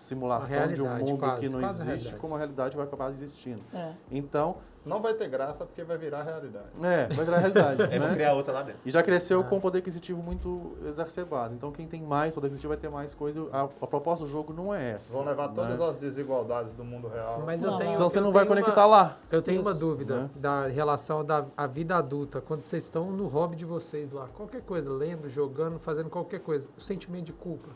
simulação
Uma
de um mundo
quase,
que não existe, como a realidade vai acabar existindo.
É.
Então,
Não vai ter graça porque vai virar realidade.
é, vai virar realidade. <laughs>
Vão
né?
criar outra lá dentro.
E já cresceu
Ah.
com um poder aquisitivo muito exacerbado. Então, quem tem mais poder aquisitivo vai ter mais coisa. A, a proposta do jogo não é essa.
Vão levar
né?
todas as desigualdades do mundo real.
Mas eu
Não.
tenho.
Senão você
eu
não vai
tenho
conectar
uma-
lá.
Eu tenho uma
Isso,
dúvida
né?
da relação da a vida adulta, quando vocês estão no hobby de vocês lá, qualquer coisa, lendo, jogando, fazendo qualquer coisa, o sentimento de culpa.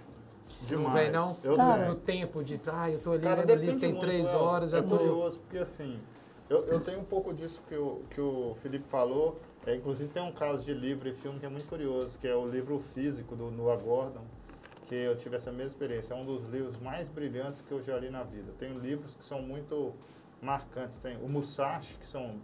Demais.
Não vem, não?
Eu
Cara,
Do tempo de, ah, eu tô ali
Cara,
lendo livro, tem
muito,
três
é,
horas,
é
tô.
curioso, porque assim, eu, eu tenho um pouco disso que o, que o Felipe falou. É, inclusive tem um caso de livro e filme que é muito curioso, que é o livro físico do Noah Gordon, que eu tive essa mesma experiência. É um dos livros mais brilhantes que eu já li na vida. Tem livros que são muito marcantes. Tem o Musashi, que são,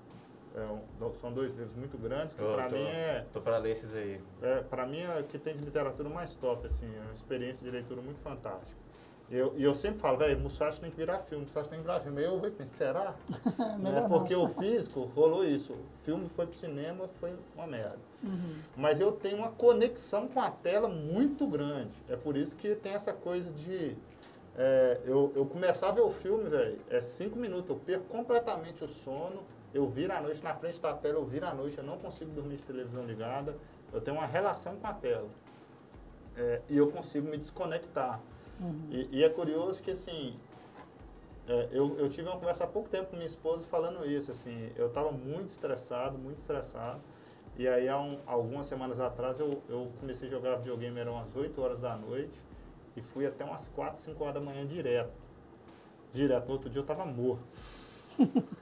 é, um- são dois livros muito grandes, que para mim é
Tô pra ler esses aí.
é, para mim, é o que tem de literatura mais top, assim, é uma experiência de leitura muito fantástica. E eu, e eu sempre falo, velho, Musashi tem que virar filme, Musashi tem que virar filme. Aí eu vou pensar, será? <laughs>
Melhor
é porque o físico rolou isso. O filme foi pro cinema, foi uma merda.
Uhum.
Mas eu tenho uma conexão com a tela muito grande. É por isso que tem essa coisa de. é, eu, eu começar a ver o filme, velho, é cinco minutos, eu perco completamente o sono, eu viro à noite na frente da tela, eu viro à noite, eu não consigo dormir de televisão ligada, eu tenho uma relação com a tela. É, e eu consigo me desconectar.
Uhum.
E, e é curioso que, assim, é, eu, eu tive uma conversa há pouco tempo com minha esposa falando isso, assim, eu estava muito estressado, muito estressado, e aí há um- algumas semanas atrás eu, eu comecei a jogar videogame, eram umas 8 horas da noite, e fui até umas 4, 5 horas da manhã direto. Direto, no outro dia eu estava morto.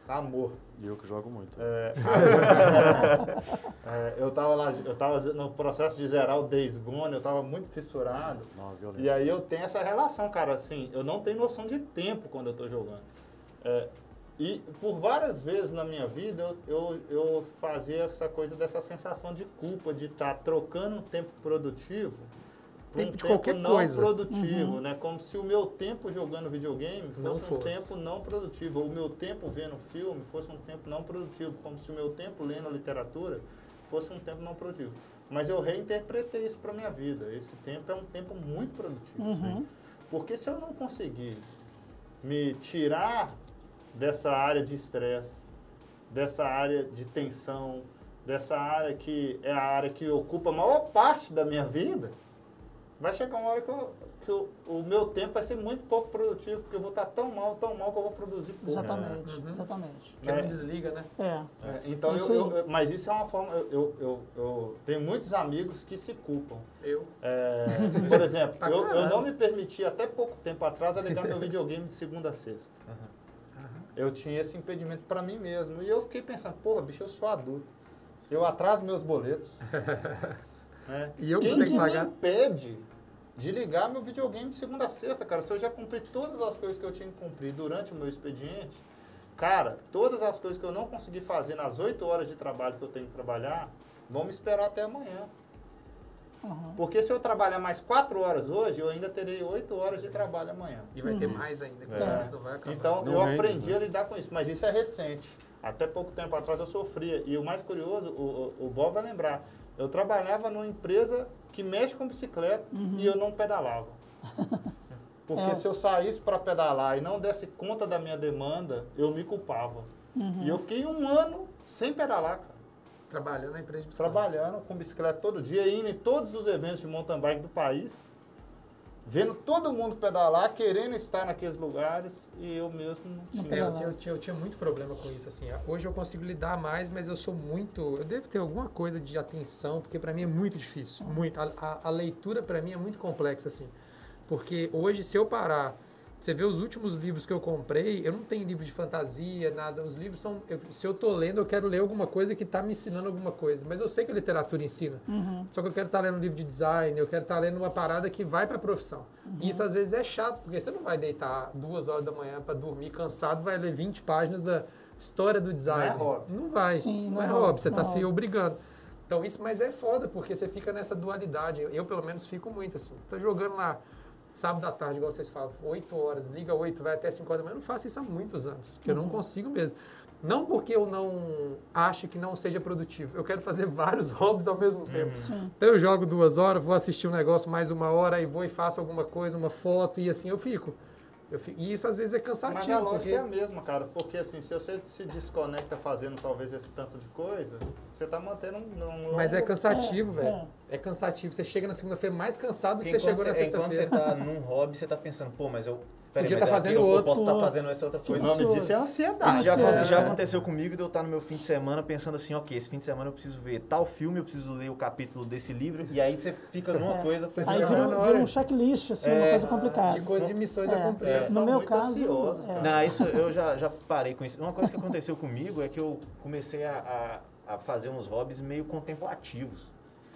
Tava morto.
E eu que jogo muito.
É, <laughs> é, eu estava lá, eu estava no processo de zerar o Days Gone, eu estava muito fissurado.
Não, é violento.
E aí eu tenho essa relação, cara, assim, eu não tenho noção de tempo quando eu tô jogando. É, e por várias vezes na minha vida eu, eu, eu fazia essa coisa dessa sensação de culpa, de estar trocando um tempo produtivo
Tempo
um
de
tempo
qualquer
não
coisa.
produtivo, né? Como se o meu tempo jogando videogame fosse,
Não
um
fosse.
tempo não produtivo, ou o meu tempo vendo filme fosse um tempo não produtivo, como se o meu tempo lendo literatura fosse um tempo não produtivo. Mas eu reinterpretei isso para minha vida. Esse tempo é um tempo muito produtivo.
Uhum.
Porque se eu não conseguir me tirar dessa área de estresse, dessa área de tensão, dessa área que é a área que ocupa a maior parte da minha vida, vai chegar uma hora que, eu- que eu- o meu tempo vai ser muito pouco produtivo, porque eu vou estar tão mal, tão mal que eu vou produzir pouco.
Exatamente,
Uhum.
exatamente.
Não
É.
desliga, né?
É.
É, então,
Isso
eu, eu- mas isso é uma forma. Eu, eu, eu, eu tenho muitos amigos que se culpam.
Eu.
É, por exemplo, <laughs> eu, eu não me permiti até pouco tempo atrás a ligar meu videogame de segunda a sexta. Eu tinha esse impedimento para mim mesmo. E eu fiquei pensando, porra, bicho, eu sou adulto. Eu atraso meus boletos. <laughs> né?
E eu
Quem
que
que
pagar?
me impede de ligar meu videogame de segunda a sexta, cara? Se eu já cumpri todas as coisas que eu tinha que cumprir durante o meu expediente, cara, todas as coisas que eu não consegui fazer nas oito horas de trabalho que eu tenho que trabalhar, vão me esperar até amanhã.
Uhum.
Porque se eu trabalhar mais quatro horas hoje, eu ainda terei oito horas de trabalho amanhã.
E vai ter mais ainda, que
É.
não vai acabar.
Então
Não
eu
rende,
aprendi
né?
a lidar com isso, mas isso é recente. Até pouco tempo atrás eu sofria. E o mais curioso, o, o, o Bob vai lembrar, eu trabalhava numa empresa que mexe com bicicleta e eu não pedalava. <laughs> Porque
É.
se eu saísse para pedalar e não desse conta da minha demanda, eu me culpava. E eu fiquei um ano sem pedalar, cara.
Trabalhando na empresa de bicicleta.
Trabalhando com bicicleta todo dia, indo em todos os eventos de mountain bike do país, vendo todo mundo pedalar, querendo estar naqueles lugares, e eu mesmo não tinha.
É, eu, tinha, eu, tinha, eu tinha muito problema com isso, assim. Hoje eu consigo lidar mais, mas eu sou muito... Eu devo ter alguma coisa de atenção, porque para mim é muito difícil. Muito. A, a, a leitura para mim é muito complexa, assim. Porque hoje, se eu parar... Você vê os últimos livros que eu comprei, eu não tenho livro de fantasia, nada. Os livros são... eu- se eu tô lendo, eu quero ler alguma coisa que tá me ensinando alguma coisa. Mas eu sei que a literatura ensina.
Uhum.
Só que eu quero estar lendo um livro de design, eu quero estar lendo uma parada que vai para a profissão. E isso às vezes é chato, porque você não vai deitar duas horas da manhã para dormir cansado, vai ler 20 páginas da história do design.
Não é hobby.
Não vai.
Sim,
não,
não
é
é
hobby, você está
é
se obrigando. Então isso, mas é foda, porque você fica nessa dualidade. Eu, eu, pelo menos, fico muito assim. Tô jogando lá sábado à tarde, igual vocês falam, 8 horas, liga 8, vai até 5 horas da manhã. Eu não faço isso há muitos anos, porque eu não consigo mesmo. Não porque eu não acho que não seja produtivo. Eu quero fazer <laughs> vários hobbies ao mesmo tempo.
Sim.
Então eu jogo duas horas, vou assistir um negócio mais uma hora, aí vou e faço alguma coisa, uma foto, e assim eu fico. Eu fico- e isso às vezes é
Mas
cansativo.
a lógica
porque-
é a mesma, cara. Porque assim, se você se desconecta fazendo talvez esse tanto de coisa, você tá mantendo um, um
Mas é
longo-
cansativo,
É,
velho. É. cansativo. Você chega na segunda-feira mais cansado do que você chegou na
enquanto você- Enquanto você
sexta-feira.
tá num hobby, você tá pensando, pô, mas eu. Peraí,
Podia
mas
tá
é
fazendo
eu
outro.
posso estar
Outro.
fazendo essa outra
O
coisa.
nome
Isso-
disso é ansiedade.
Isso já,
é.
já aconteceu comigo de eu estar no meu fim de semana pensando assim, ok, esse fim de semana eu preciso ver tal filme, eu preciso ler o capítulo desse livro, e aí você fica numa
É.
coisa
Você
Aí vira,
na
vira um checklist, assim, uma
É,
coisa complicada.
De coisa de missões
É.
a cumprir.
No meu caso, é.
Não, isso eu já, já parei com isso. Uma coisa que aconteceu comigo é que eu comecei a, a, a fazer uns hobbies meio contemplativos.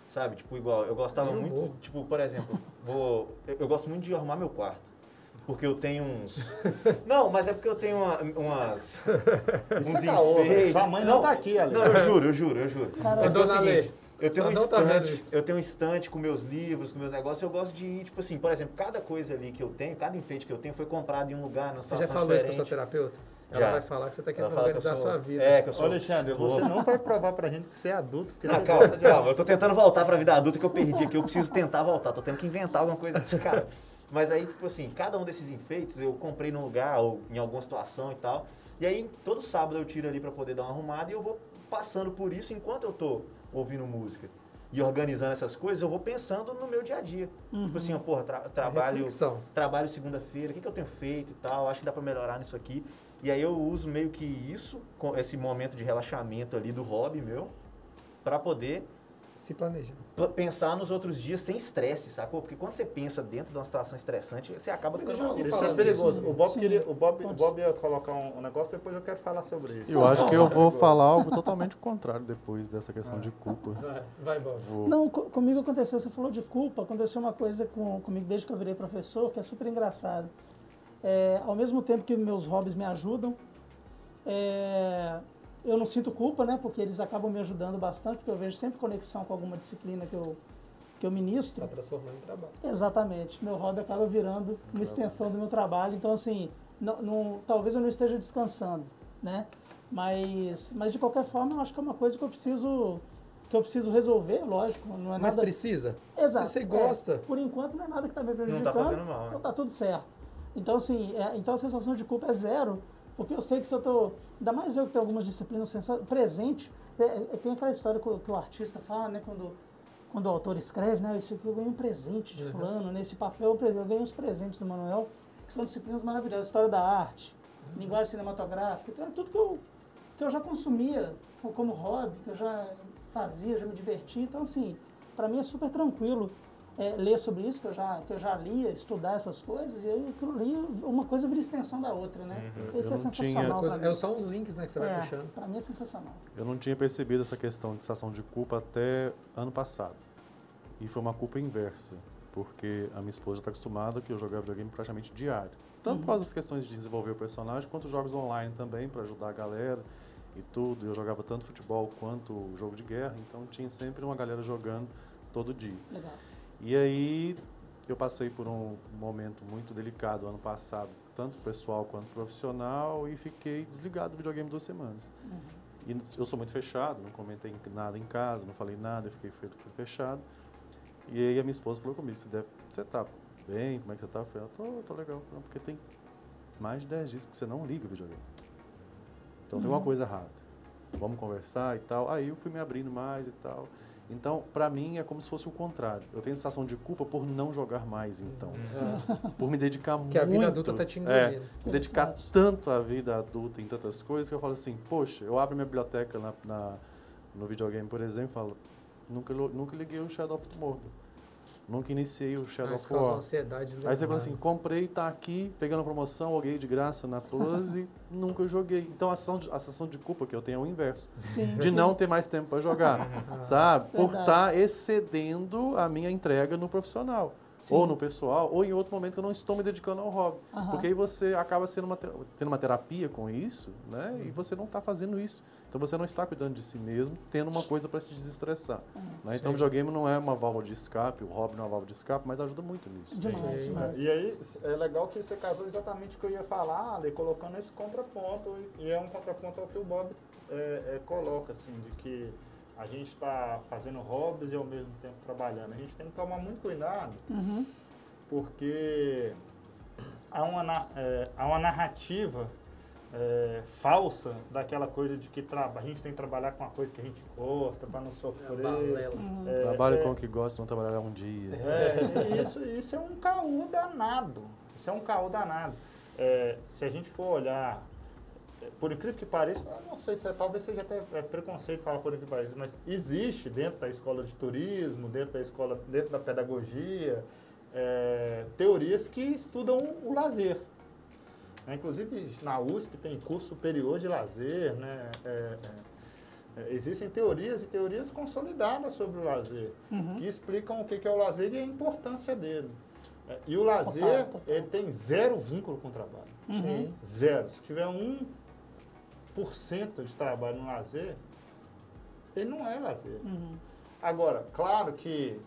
Sabe? Tipo, igual, eu gostava muito. Tipo, por exemplo, vou, eu, eu gosto muito de arrumar meu quarto. Porque eu tenho uns. <laughs> Não, mas é porque eu tenho uma- umas.
Isso
uns
é caô. Sua mãe não tá aqui, Ale.
Não, eu juro, eu juro, eu juro.
Cara,
é é o seguinte, eu tenho um
não tá
estante,
isso.
eu tenho um estante com meus livros, com meus negócios, eu gosto de ir, tipo assim, por exemplo, cada coisa ali que eu tenho, cada enfeite que eu tenho foi comprado em um lugar, numa
Você já falou isso com a sua
diferente.
terapeuta?
Já.
Ela vai falar que você está
Ela
querendo
fala que
organizar a
sou-
sua vida.
É, que eu sou.
Ô, Alexandre, você não vai provar pra gente que você é adulto, porque
Não,
você
calma,
gosta de
calma, eu tô tentando voltar pra vida adulta que eu perdi aqui, eu preciso tentar voltar, tô tendo que inventar alguma coisa assim, cara. Mas aí, tipo assim, cada um desses enfeites eu comprei num lugar ou em alguma situação e tal. E aí, todo sábado eu tiro ali pra poder dar uma arrumada e eu vou passando por isso enquanto eu tô ouvindo música. E organizando essas coisas, eu vou pensando no meu dia a dia. Tipo assim, ó, porra, tra- trabalho,
Reflexão.
trabalho segunda-feira, o que, que eu tenho feito e tal, acho que dá pra melhorar nisso aqui. E aí eu uso meio que isso, esse momento de relaxamento ali do hobby meu, pra poder
Se planeja.
p- pensar nos outros dias sem estresse, sacou? Porque quando você pensa dentro de uma situação estressante, você acaba
Mas
ficando.
Isso é perigoso.
disso.
O Bob, queria, o Bob, o Bob ia colocar um, negócio, depois eu quero falar sobre isso.
Eu acho que eu vou falar algo totalmente contrário depois dessa questão de culpa.
Vai, vai, Bob.
Vou-
Não, co- comigo aconteceu, você falou de culpa, aconteceu uma coisa com, comigo desde que eu virei professor, que é super engraçado. É, ao mesmo tempo que meus hobbies me ajudam, é, eu não sinto culpa, né? Porque eles acabam me ajudando bastante, porque eu vejo sempre conexão com alguma disciplina que eu, que eu ministro.
Está transformando em trabalho.
Exatamente. Meu hobby acaba virando uma extensão do meu trabalho. Então, assim, não, não- talvez eu não esteja descansando, né? Mas, mas, de qualquer forma, eu acho que é uma coisa que eu preciso que eu preciso resolver, lógico, não é
Mas
nada...
precisa?
Exato.
Se você
é.
gosta.
por enquanto não é nada que está me
Não
prejudicando.
tá fazendo mal, né?
Então tá tudo certo. Então, assim, é, então a sensação de culpa é zero, porque eu sei que se eu tô. Ainda mais eu que tenho algumas disciplinas presente, é, é, tem aquela história que, o- que o artista fala, né, quando, quando o autor escreve, né, isso aqui eu ganhei um presente de fulano, nesse papel eu ganhei os presentes do Manuel, que são disciplinas maravilhosas, história da arte, linguagem cinematográfica, então é tudo que eu, que eu já consumia co- como hobby, que eu já fazia, já me divertia, então assim, para mim é super tranquilo é, ler sobre isso, que eu, já, que eu já lia, estudar essas coisas, e aí aquilo ali, uma coisa vira extensão da outra, né? Então isso
Eu
é
não tinha
sensacional
Coisa- é só uns links né, que você vai
É,
puxando.
pra mim é sensacional.
Eu não tinha percebido essa questão de sensação de culpa até ano passado. E foi uma culpa inversa, porque a minha esposa está acostumada que eu jogava videogame praticamente diário. Tanto por causa das questões de desenvolver o personagem, quanto jogos online também, para ajudar a galera e tudo. Eu jogava tanto futebol quanto jogo de guerra, então tinha sempre uma galera jogando todo dia.
Legal.
E aí eu passei por um momento muito delicado ano passado, tanto pessoal quanto profissional, e fiquei desligado do videogame duas semanas. E eu sou muito fechado, não comentei nada em casa, não falei nada, eu fiquei fechado. E aí a minha esposa falou comigo, você, deve, você tá bem? Como é que você tá? Eu falei, ah, tô, tô legal. Não, porque tem mais de 10 dias que você não liga o videogame. Então tem uma coisa errada. Vamos conversar e tal. Aí eu fui me abrindo mais e tal. Então, pra mim, é como se fosse o contrário. Eu tenho sensação de culpa por não jogar mais, então. Por me dedicar muito. <laughs>
Que a vida adulta tá te
é,
engolindo.
me dedicar tanto à vida adulta em tantas coisas que eu falo assim, poxa, eu abro minha biblioteca na, na- no videogame, por exemplo, e falo, nunca, nunca liguei o Shadow of Tomorrow. Nunca iniciei o Shadow
Ah, isso
of War.
ansiedade
Aí você fala assim, comprei, tá aqui, pegando promoção, loguei de graça na Plus e <laughs> nunca joguei. Então a sensação, de, a sensação de culpa que eu tenho é o inverso.
Sim,
De não ter mais tempo para jogar, <laughs> sabe? Por
Verdade.
estar excedendo a minha entrega no profissional.
Sim.
Ou no pessoal, ou em outro momento que eu não estou me dedicando ao hobby.
Aham.
Porque aí você acaba sendo uma, te- tendo uma terapia com isso, né? E você não está fazendo isso. Então você não está cuidando de si mesmo, tendo uma coisa para te desestressar. né? Então o videogame não é uma válvula de escape, o hobby não é uma válvula de escape, mas ajuda muito nisso.
Demais,
Sim.
demais.
E aí, é legal que você casou exatamente o que eu ia falar, Ale, colocando esse contraponto, e- e é um contraponto ao que o Bob é, é, coloca, assim, de que a gente está fazendo hobbies e ao mesmo tempo trabalhando. A gente tem que tomar muito cuidado,
Uhum.
porque há uma, é, há uma narrativa é, falsa daquela coisa de que a gente tem que trabalhar com uma coisa que a gente gosta, para não sofrer.
Balela.
É,
Trabalho
é,
com o que gosta, não trabalhar um dia.
é, isso, isso é um caô danado. Isso é um caô danado. É, se a gente for olhar, é, por incrível que pareça, não sei se é, talvez seja até é, preconceito falar por incrível que pareça, mas existe dentro da escola de turismo, dentro da escola, dentro da pedagogia, é, teorias que estudam o lazer. né? Inclusive na USP tem curso superior de lazer, né? É, é, é, existem teorias e teorias consolidadas sobre o lazer que explicam o que é o lazer e a importância dele. É, E o lazer,
total.
ele tem zero vínculo com o trabalho.
Uhum.
Zero. Se tiver 1% de trabalho no lazer, ele não é lazer.
Uhum.
Agora, claro que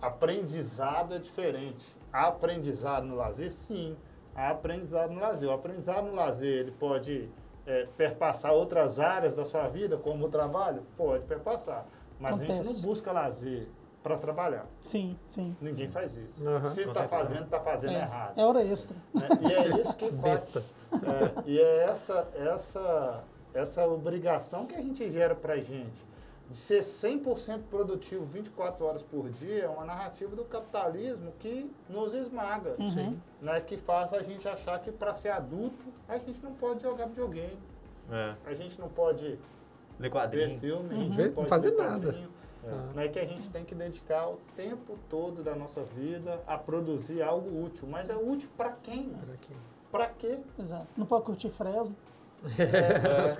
aprendizado é diferente. Há aprendizado no lazer? Sim, há aprendizado no lazer. O aprendizado no lazer, ele pode é, perpassar outras áreas da sua vida, como o trabalho? Pode perpassar. Mas a gente
Acontece.
não busca lazer para trabalhar.
Sim, sim.
Ninguém faz isso.
Aham.
Se está fazendo, está fazendo
É,
errado.
é hora extra.
né? E é isso que <laughs> faz. É, e é essa, essa, essa obrigação que a gente gera para a gente de ser 100% produtivo 24 horas por dia é uma narrativa do capitalismo que nos esmaga.
Sim.
Né? Que faz a gente achar que para ser adulto a gente não pode jogar videogame,
É.
a gente não pode
Ler
ver
quadrinho.
filme, a
Uhum.
gente
Ver-
não pode
fazer
ver
nada.
quadrinho,
Ah.
né, que a gente tem que dedicar o tempo todo da nossa vida a produzir algo útil. Mas é útil para quem?
Por aqui.
Para quê?
Exato. Não pode curtir Fresno.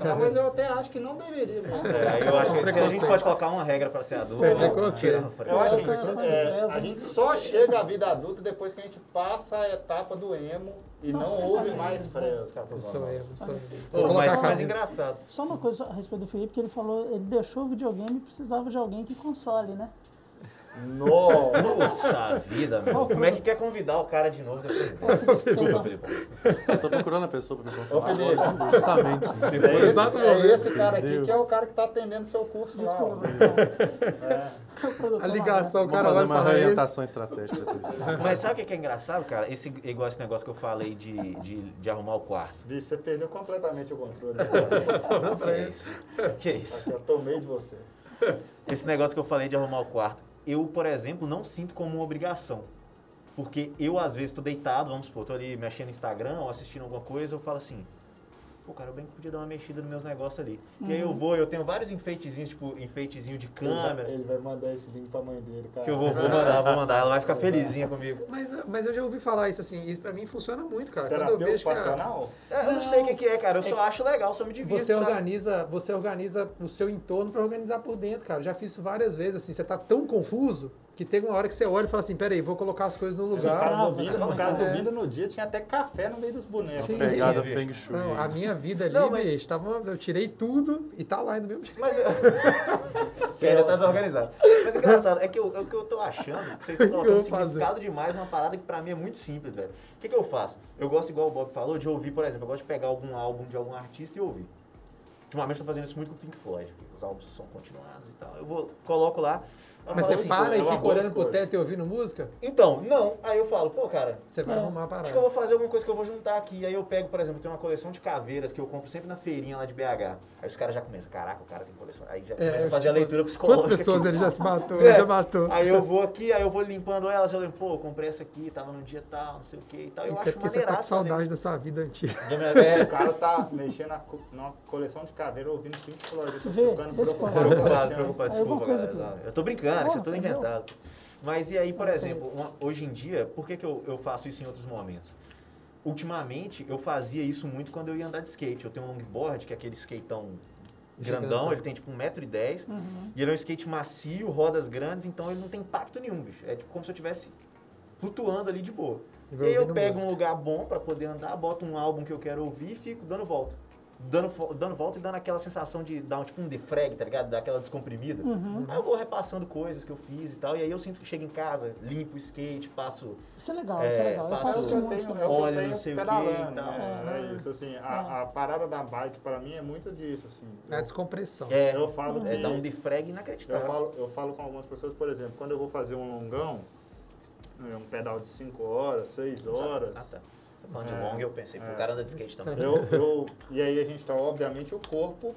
Ah, mas eu até acho que não deveria.
É, eu acho que se a gente pode colocar uma regra para ser adulto,
Sem
é
preconceito.
Eu acho que é, a gente só chega à vida adulta depois que a gente passa a etapa do emo e não houve mais fresco.
Eu sou eu, sou colocar a
mas
camisa.
engraçado.
Só uma coisa a respeito do Felipe, que ele falou, ele deixou o videogame e precisava de alguém que console, né?
Nossa!
Nossa vida, meu. Como é que quer convidar o cara de novo depois dessa? Desculpa, Felipe.
Eu tô procurando a pessoa pra me
Ô. Felipe,
Justamente.
é esse,
Exato
é
momento.
esse cara aqui
Entendeu?
que é o cara que tá atendendo seu curso
Desculpa,
lá.
produção.
É.
Produtor
A ligação, o
Vamos
cara
fazer
vai
uma
falar isso.
orientação estratégica depois disso.
Mas sabe o <laughs> que é, que é engraçado, cara? Esse, igual esse negócio que eu falei de, de, de arrumar o quarto.
Bicho, você perdeu completamente o controle. <laughs>
Que é isso? Que é isso?
eu tomei de você.
Esse negócio que eu falei de arrumar o quarto. Eu, por exemplo, não sinto como uma obrigação. Porque eu, às vezes, tô deitado, vamos supor, tô ali mexendo no Instagram ou assistindo alguma coisa, eu falo assim, pô, cara, eu bem que podia dar uma mexida nos meus negócios ali. E aí eu vou, eu tenho vários enfeitezinhos, tipo, enfeitezinho de câmera,
Ele vai mandar esse link pra mãe dele, cara.
que eu vou, vou mandar, vou mandar, ela vai ficar felizinha comigo.
Mas, mas eu já ouvi falar isso assim, isso pra mim funciona muito, cara. Quando eu
Terapia
vejo?
É, eu não sei o que, que é, cara, eu só acho legal, só me divirto,
Você
sabe?
organiza, você organiza o seu entorno para organizar por dentro, cara. Já fiz isso várias vezes, assim, você tá tão confuso que tem uma hora que você olha e fala assim, peraí, vou colocar as coisas no
No
lugar.
caso, do Vinda,
você
no caso do
é.
Vinda, no dia tinha até café no meio dos bonecos.
Sim.
Pegada. Feng Shui.
Não, a minha vida ali,
Não, mas-
bicho, tava, eu tirei tudo e tá lá ainda mesmo jeito.
Mas. <laughs> Você ainda tá desorganizado. Mas é engraçado, é que eu, é o que eu tô achando, que vocês estão <laughs> colocando significado demais numa parada que pra mim é muito simples, velho. O que, que eu faço? Eu gosto, igual o Bob falou, de ouvir, por exemplo, eu gosto de pegar algum álbum de algum artista e ouvir. Ultimamente eu tô fazendo isso muito com o Pink Floyd, porque os álbuns são continuados e tal. Eu vou, coloco lá.
Mas você
assim,
para e
é
fica olhando pro teto e ouvindo música,
Então, não. Aí eu falo, pô, cara,
você vai
É.
arrumar a
Acho
parada.
que eu vou fazer alguma coisa que eu vou juntar aqui. Aí eu pego, por exemplo, tenho uma coleção de caveiras que eu compro sempre na feirinha lá de BH. Aí os caras já começam, caraca, o cara tem coleção. Aí já começa a fazer a
tipo,
leitura psicológica.
Quantas pessoas
aqui.
ele já se matou,
É.
já matou.
Aí eu vou aqui, aí eu vou limpando elas, eu lembro, pô, eu comprei essa aqui, tava num dia tal, não sei o que e tal. Eu
Isso
acho
é porque você tá com saudade da sua vida antiga. <laughs>
minha- é,
O cara tá mexendo na coleção de caveira ouvindo Pink Floyd. Eu tô
Vê,
ficando preocupado.
pode.
Preocupado, preocupado, desculpa, galera. Eu tô brincando, isso é tudo inventado. Mas e aí, por exemplo, uma- hoje em dia, por que, que eu, eu faço isso em outros momentos? Ultimamente, eu fazia isso muito quando eu ia andar de skate. Eu tenho um longboard, que é aquele skateão grandão, ele tem tipo 1,10m.
Uhum.
E ele é um skate macio, rodas grandes, então ele não tem impacto nenhum, bicho. É tipo como se eu estivesse flutuando ali de boa.
E
E aí eu pego
música.
um lugar bom pra poder andar, boto um álbum que eu quero ouvir e fico dando volta. Dando, dando volta e dando aquela sensação de dar um, tipo um defrag, tá ligado? Dar aquela descomprimida.
Uhum.
Aí eu vou repassando coisas que eu fiz e tal. E aí eu sinto que chego em casa, limpo o skate, passo.
Isso é legal, isso é
É,
legal. Eu
passo-
É o
faço
que eu
muito
tenho, é que eu
Óleo,
tenho
não sei o quê
pedalando,
e tal.
né? É, isso, assim, a, a parada da bike pra mim é muito disso, assim.
É a
Eu,
descompressão.
É,
eu falo
é
que...
dar um defrag
Eu
inacreditável.
falo, eu falo com algumas pessoas, por exemplo, quando eu vou fazer um longão, né, um pedal de 5 horas, 6 horas,
Ah, tá. Falando
É,
de long, eu pensei,
é.
o cara anda de skate também.
eu, eu, e aí a gente tá, obviamente, o corpo,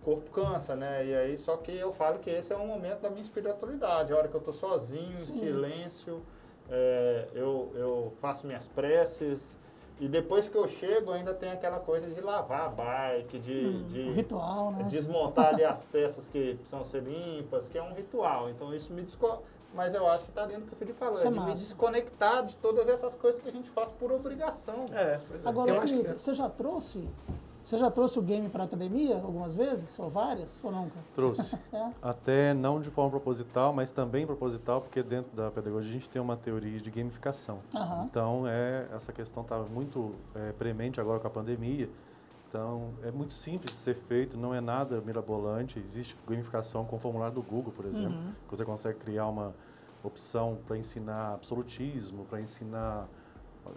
o corpo cansa, né? E aí, só que eu falo que esse é um momento da minha espiritualidade, a hora que eu tô sozinho, em silêncio, é, eu, eu faço minhas preces, e depois que eu chego ainda tem aquela coisa de lavar a bike, de,
Hum,
de
o ritual, né?
desmontar ali as peças que precisam ser limpas, que é um ritual. Então isso me desco... Mas eu acho que está dentro do que o Felipe falou, é
é
de me desconectar de todas essas coisas que a gente faz por obrigação.
É, pois é.
Agora, Felipe,
que-
você já trouxe? Você já trouxe o game para academia algumas vezes? Ou várias? Ou não, cara?
Trouxe. <laughs>
É?
Até não de forma proposital, mas também proposital, porque dentro da pedagogia a gente tem uma teoria de gamificação.
Aham.
Então, é, essa questão está muito é, premente agora com a pandemia. Então, é muito simples de ser feito, não é nada mirabolante. Existe gamificação com o formulário do Google, por exemplo,
Uhum.
que você consegue criar uma opção para ensinar absolutismo, para ensinar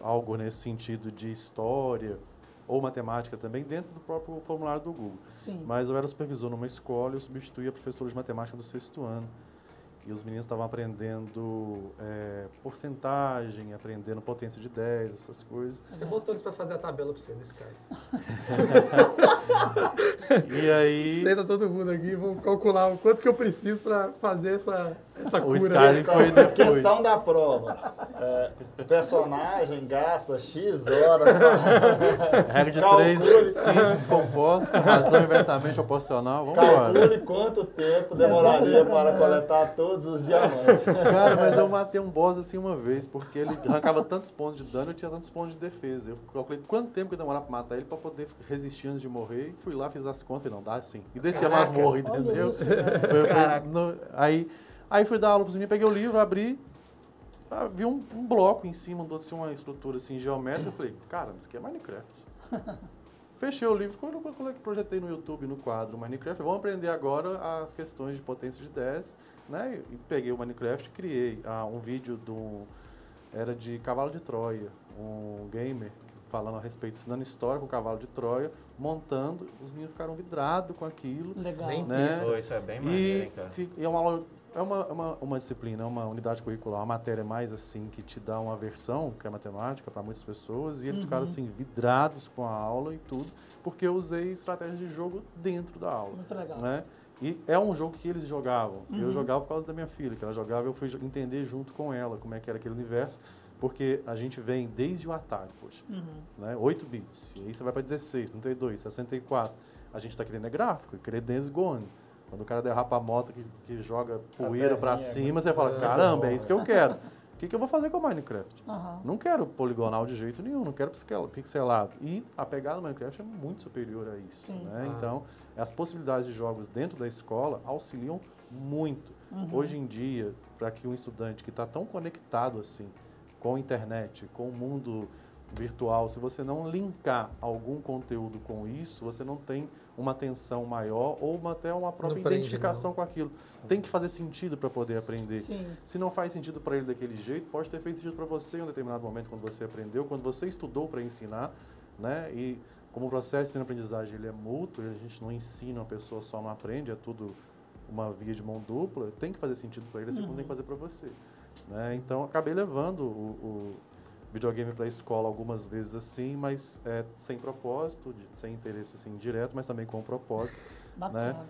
algo nesse sentido de história ou matemática também dentro do próprio formulário do Google.
Sim.
Mas eu era supervisor numa escola e eu substituía a professora de matemática do sexto ano. E os meninos estavam aprendendo é, porcentagem, aprendendo potência de 10, essas coisas.
Você botou eles pra fazer a tabela pra você do Sky. <laughs>
E aí
Senta todo mundo aqui, vamos calcular o quanto que eu preciso pra fazer essa, essa
o
cura.
Skyrim foi depois.
Questão da prova. É, o personagem gasta X horas <laughs>
Regra de
Calcule.
três simples, composta, razão inversamente proporcional. Vamos embora.
calcule quanto tempo demoraria para coletar todos os diamantes.
Cara, mas eu matei um boss assim uma vez, porque ele arrancava tantos pontos de dano e eu tinha tantos pontos de defesa. Eu calculei quanto tempo que ia demorar pra matar ele pra poder resistir antes de morrer. E fui lá, fiz as contas e não dá assim. E desci a
Caraca.
masmorra, entendeu?
isso, cara.
Foi- foi
Caraca.
no- aí, aí fui dar aula pros meninos, peguei o livro, abri, ah, vi um, um bloco em cima, assim, uma estrutura assim, geométrica. Eu falei, cara, isso aqui é Minecraft. <laughs> fechei o livro, quando eu coloquei- projetei no YouTube, no quadro Minecraft, vamos aprender agora as questões de potência de 10, né? E peguei o Minecraft e criei ah, um vídeo do era de Cavalo de Troia, um gamer falando a respeito, ensinando história com o Cavalo de Troia, montando, os meninos ficaram vidrados com aquilo.
Legal.
Nem
Né?
isso é bem maneiro,
E,
hein, cara.
e é uma aula é uma, é uma, uma disciplina, é uma unidade curricular, uma matéria mais assim, que te dá uma versão, que é matemática, para muitas pessoas, e eles ficaram assim, vidrados com a aula e tudo, porque eu usei estratégias de jogo dentro da aula.
Muito legal.
Né? E é um jogo que eles jogavam. Eu jogava por causa da minha filha, que ela jogava, eu fui entender junto com ela como é que era aquele universo, porque a gente vem desde o Atari, poxa,
Uhum.
né? 8 bits, e aí você vai para 16, 32, 64. A gente está querendo é gráfico, Dance Gone. Quando o cara derrapa a moto que, que joga poeira para
perninha é
cima, você fala, caramba, é isso que eu <laughs> quero. O que, que eu vou fazer com o Minecraft?
Aham.
Não quero poligonal de jeito nenhum, não quero pixel- pixelado. E a pegada do Minecraft é muito superior a isso. Né?
Ah.
Então, as possibilidades de jogos dentro da escola auxiliam muito. Hoje em dia, para que um estudante que está tão conectado assim com a internet, com o mundo virtual, se você não linkar algum conteúdo com isso, você não tem uma atenção maior ou uma, até uma própria
Não prende,
identificação com aquilo. Tem que fazer sentido para poder aprender.
Sim.
Se não faz sentido para ele daquele jeito, pode ter feito sentido para você em um determinado momento quando você aprendeu, quando você estudou para ensinar, né? E como o processo de ensino-aprendizagem ele é mútuo, a gente não ensina uma pessoa só não aprende, é tudo uma via de mão dupla, tem que fazer sentido para ele, assim como tem que fazer para você, né? Então acabei levando o, o videogame para a escola algumas vezes assim, mas é, sem propósito, de- sem interesse assim direto, mas também com propósito
Bacana.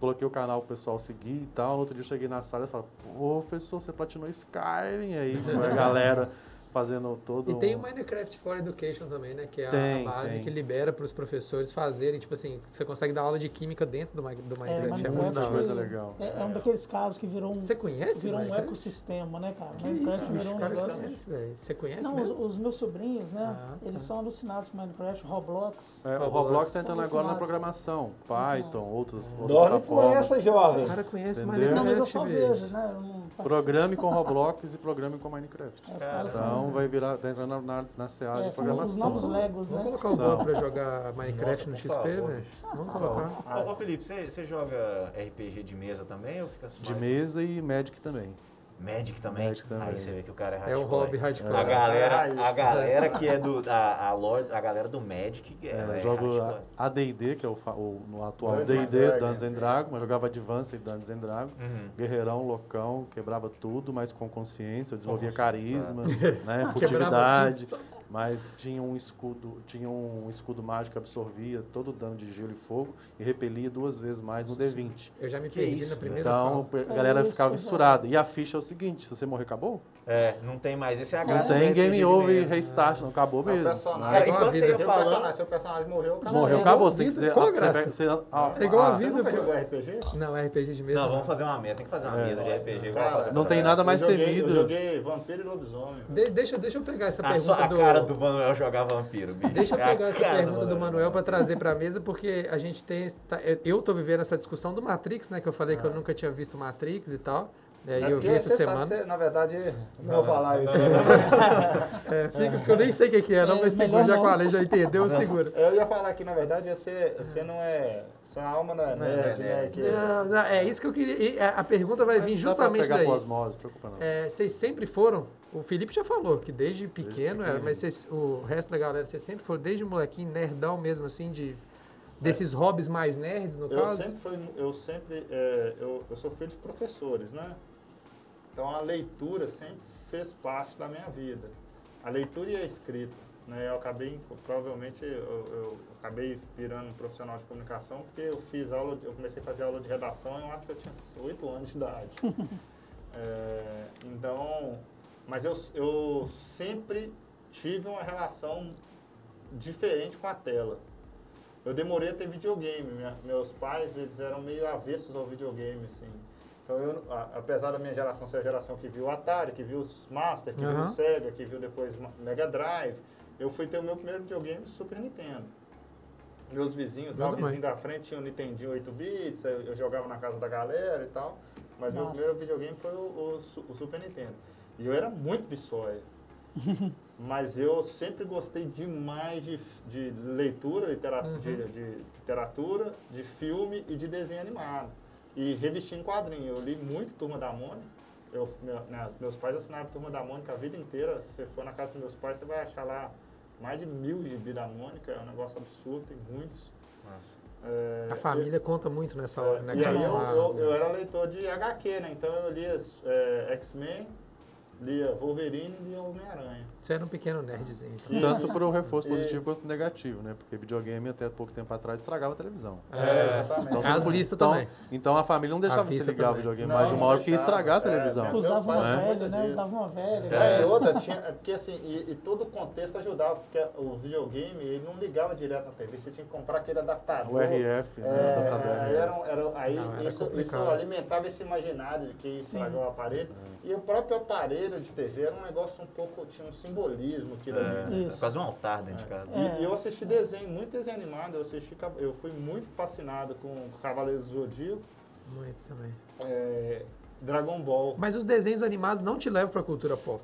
coloquei o canal pro pessoal seguir e tal. Outro dia eu cheguei na sala e falei, pô, professor, você platinou Skyrim aí, a galera <laughs> fazendo todo
E tem o
um...
Minecraft for Education também, né? Que é
Tem,
a base
tem.
que libera para os professores fazerem, tipo assim, você consegue dar aula de química dentro do, do Minecraft. É, muito
Minecraft
da hora.
coisa legal.
É, é um daqueles casos que virou um,
Você conhece
virou um
Minecraft?
econssistema, né, cara?
Que
Minecraft
isso, bicho,
virou um
cara,
negócio.
conhece, velho. Você conhece
Não,
mesmo?
os, os meus sobrinhos, né?
Ah, tá.
Eles são alucinados com Minecraft, Roblox.
É, o
Roblox.
Roblox tá entrando agora na
alucinados.
programação. Python, outras, outras
Dorme com
plataformas.
essa,
O
jovem.
cara conhece
Entendeu?
Não, mas eu
Minecraft,
só vejo, né? Não.
Programe com Roblox e programe com Minecraft.
É, caras
Então
são,
vai virar, tá entrando na, na, na CA
é,
de
são os
programação.
novos Legos,
Vamos
né?
colocar o
São.
Bob pra jogar Minecraft
Nossa,
no XP, velho?
bicho.
Vamos colocar.
Ô, ô, Felipe, você, você joga RPG de mesa também ou fica
De
mais-
mesa e Magic também.
Magic também?
Magic também.
Aí você vê que o cara é
É um
hardcore.
hobby hardcore.
A galera, a galera que é do. A, a, lore, a galera do Magic é,
É,
é
eu jogo
hardcore.
a- AD&D, que é o, o no atual D&D. Dungeons and Dragons, mas jogava Advanced Dungeons and Dragons.
Uhum.
Guerreirão, loucão, quebrava tudo, mas com consciência, desenvolvia carisma, né, <laughs> furtividade, mas tinha um escudo, tinha um escudo mágico que absorvia todo o dano de gelo e fogo e repelia duas vezes mais no D20.
Eu já me
Que
perdi
isso,
na primeira
Então
fala.
a galera
isso,
ficava
velho.
fissurada. E a ficha é o seguinte, se você morrer, acabou?
É, não tem mais. Esse é a
Não
graça do
tem game over e
mesa.
restart, não acabou
É
mesmo.
personagem.
Cara,
É igual a
enquanto você ia
Seu
falando.
personagem, seu personagem morreu, acabou.
Morreu,
é
acabou. Você tem que dizer.
qual a
ah, você
graça?
você- ah,
É igual a
ah,
Você
vida, pô.
jogou RPG?
Não, RPG de mesa.
Não, vamos fazer uma meta. Tem que fazer uma
É.
mesa de RPG.
Cara,
Não tem nada mais
eu joguei,
temido.
Eu joguei Vampiro e Lobisomem.
De- deixa, deixa eu pegar essa
A,
pergunta
sua, a
do...
cara do Manuel jogar vampiro, bicho.
Deixa eu
É
pegar essa
cara
pergunta do Manuel para trazer para a mesa, porque a gente tem. tá- eu tô vivendo essa discussão do Matrix, né? Que eu falei que eu nunca tinha visto Matrix e tal. É, e
Mas
eu vi essa
você sabe
semana.
você, na verdade, não vou falar isso. <laughs>
É, fica, porque eu nem sei o que, é, não,
É,
mas segura,
melhor
já
não.
que o Ale já entendeu, segura.
Eu ia falar que, na verdade, você, você não é... Sua alma não é
Não é
nerd, né? Que,
Não, não, é isso que eu queria. a, a pergunta vai vir
Dá pra
justamente
pegar
daí.
osmose, não preocupa não.
É, vocês sempre foram. O Felipe já falou que desde pequeno, era,
pequenininho.
mas vocês- o resto da galera, vocês sempre foram desde molequinho, nerdão mesmo, assim, de. Desses hobbies mais nerds, no
eu
caso?
sempre fui... Eu sempre... é, eu, eu sou filho de professores, né? Então, a leitura sempre fez parte da minha vida. A leitura e a escrita. Né? Eu acabei, provavelmente, eu, eu acabei virando um profissional de comunicação porque eu fiz aula, eu comecei a fazer aula de redação, eu acho que eu tinha 8 anos de idade. <laughs> É, então, mas eu, eu sempre tive uma relação diferente com a tela. Eu demorei a ter videogame. Minha- meus pais, eles eram meio avessos ao videogame, assim. Então, eu, a- apesar da minha geração ser a geração que viu o Atari, que viu os Master, que viu
Aham.
o Sega, que viu depois o Mega Drive, eu fui ter o meu primeiro videogame Super Nintendo. Meus vizinhos, lá, o vizinho da frente tinha um Nintendinho 8 bits, eu, eu jogava na casa da galera e tal. Mas meu
Nossa.
primeiro videogame foi o, o o Super Nintendo. E eu era muito vissóia. <laughs> Mas eu sempre gostei demais de, de leitura, litera, de, de literatura, de filme e de desenho animado. E revestir em quadrinho. Eu li muito Turma da Mônica. Eu, meu- minhas- meus pais assinaram Turma da Mônica a vida inteira. Se você for na casa dos meus pais, você vai achar lá mais de mil gibi da Mônica. É um negócio absurdo, tem muitos.
Nossa.
É,
A família conta muito nessa hora, né?
e aí
cara?
eu, eu, eu era leitor de HQ, né? Então eu lia é, X-Men, lia Wolverine e lia Homem-Aranha.
Você era um pequeno nerdzinho. Então.
E-
Tanto para o reforço
E-
positivo quanto negativo, né? Porque videogame até pouco tempo atrás estragava a televisão.
É, exatamente.
Então,
vistas
então,
também.
Então a família não deixava você ligar o videogame
Não,
mais de uma hora porque ia estragar a
É,
televisão.
meus
Usava uma velha, né? Usava uma velha.
É, e
né?
outra, tinha, é porque assim, e, e todo o contexto ajudava, porque o videogame, ele não ligava direto na TV, você tinha que comprar aquele adaptador.
O RF, né?
É,
adaptador
aí,
RF.
era, era- aí
Não, era
isso, isso alimentava esse imaginário de que estragou o aparelho. E o próprio aparelho de TV era um negócio um pouco, tinha um simbolismo ali.
É, é
Isso.
quase um altar dentro de casa.
E,
É.
e eu assisti desenho, muito desenho animado, eu assisti, eu fui muito fascinado com Cavaleiros do Zodíaco,
Muito também.
é, Dragon Ball.
Mas os desenhos animados não te levam pra cultura pop.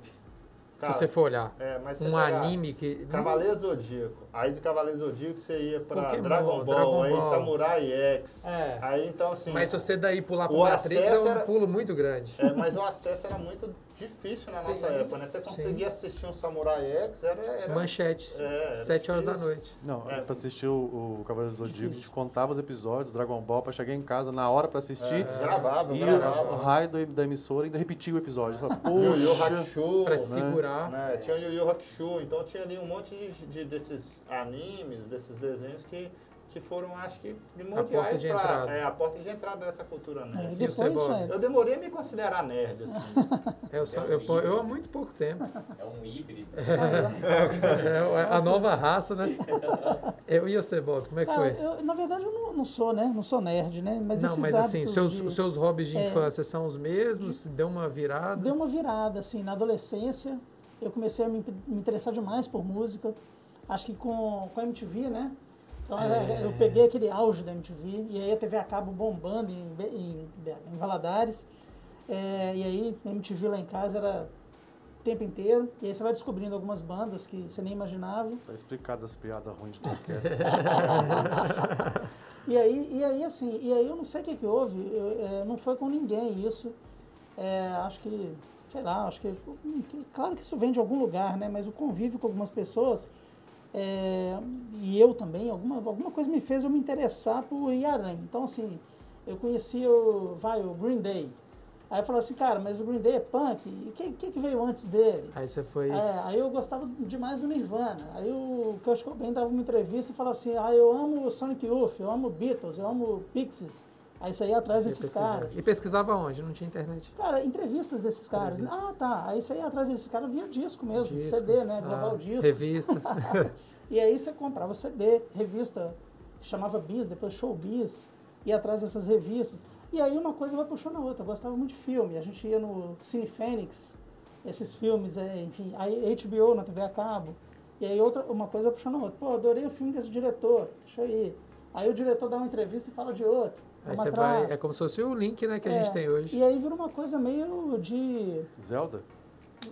Cara,
se você for olhar.
É, mas
Um anime que.
Cavaleiro Zodíaco. Aí de Cavaleiro Zodíaco você ia pra
Pokémon,
Dragon Ball,
Dragon
aí
Ball.
Samurai X.
É.
Aí então assim.
Mas se você daí pular pro Matrix, é
acesso
um
era-
pulo muito grande.
é, mas o acesso era muito difícil na
Sim.
nossa época, né? Você
Sim.
conseguia assistir um Samurai X, era. era
Manchete.
é, era
Sete horas da noite.
Não,
É.
pra assistir o, o Cavaleiro do Zodíaco, a gente contava os episódios, Dragon Ball, pra chegar em casa na hora pra assistir.
É, gravava,
E o,
gravava.
o raio do- da emissora ainda repetia o episódio. Falava,
Yu Yu
Poxa,
Hakusho.
Pra te
né?
segurar.
né? Tinha o Yu Yu Hakusho, então tinha ali um monte de, de- desses animes, desses desenhos que, que foram, acho que, primordiais
porta de
pra-
entrada.
É, a porta de entrada dessa cultura
É,
nerd.
você,
depois,
Bob?
é,
Eu demorei a me considerar nerd, assim. <laughs>
Eu, só, eu, pô- eu há muito pouco tempo.
É um híbrido. <laughs>
É a nova raça, né? <laughs> Eu e você, Bob, como é que foi?
eu, na verdade, eu não, não sou, né? Não sou nerd, né? Mas
Não, mas assim, seus,
de-
os seus hobbies de
É.
infância são os mesmos? Deu uma virada?
Deu uma virada, assim, na adolescência. Eu comecei a me, me interessar demais por música. Acho que com, com a MTV, né? Então
É.
eu- peguei aquele auge da MTV e aí a TV a cabo bombando em, em, em Valadares. É, e aí a MTV lá em casa era o tempo inteiro. E aí você vai descobrindo algumas bandas que você nem imaginava.
Tá explicado as piadas ruins de <laughs> podcast.
E aí, e aí assim, e aí eu não sei o que, que houve, eu, é, não foi com ninguém isso. É, acho que, sei lá, acho que, claro que isso vem de algum lugar, né? Mas o convívio com algumas pessoas, é, e eu também, alguma, alguma coisa me fez eu me interessar por ir além. Então, assim, eu conheci o, vai, o Green Day. Aí eu falei assim, cara, mas o Green Day é punk, e o que, que, que veio antes dele?
Aí você foi.
É, aí eu gostava demais do Nirvana. Aí o Kurt Cobain dava uma entrevista e falava assim, ah, eu amo o Sonic Youth, eu amo Beatles, eu amo Pixies. Aí você ia atrás
você
desses caras.
E pesquisava onde? Não tinha internet.
Cara, entrevistas desses caras. Ah, tá. Aí você ia atrás desses caras via disco mesmo,
Disco.
CD, né? Gravar
Ah,
o disco.
Revista. <laughs>
E aí você comprava CD, revista, chamava Bis, depois Showbiz, ia atrás dessas revistas. E aí uma coisa vai puxando a outra. Eu gostava muito de filme. A gente ia no Cine Fênix, esses filmes, é, enfim, aí HBO na TV a cabo. E aí outra, uma coisa vai puxando a outra. Pô, adorei o filme desse diretor, deixa eu ir. Aí o diretor dá uma entrevista e fala de outro.
Aí você vai. É como se fosse o link, né, que a
É,
gente tem hoje.
E aí vira uma coisa meio de.
Zelda?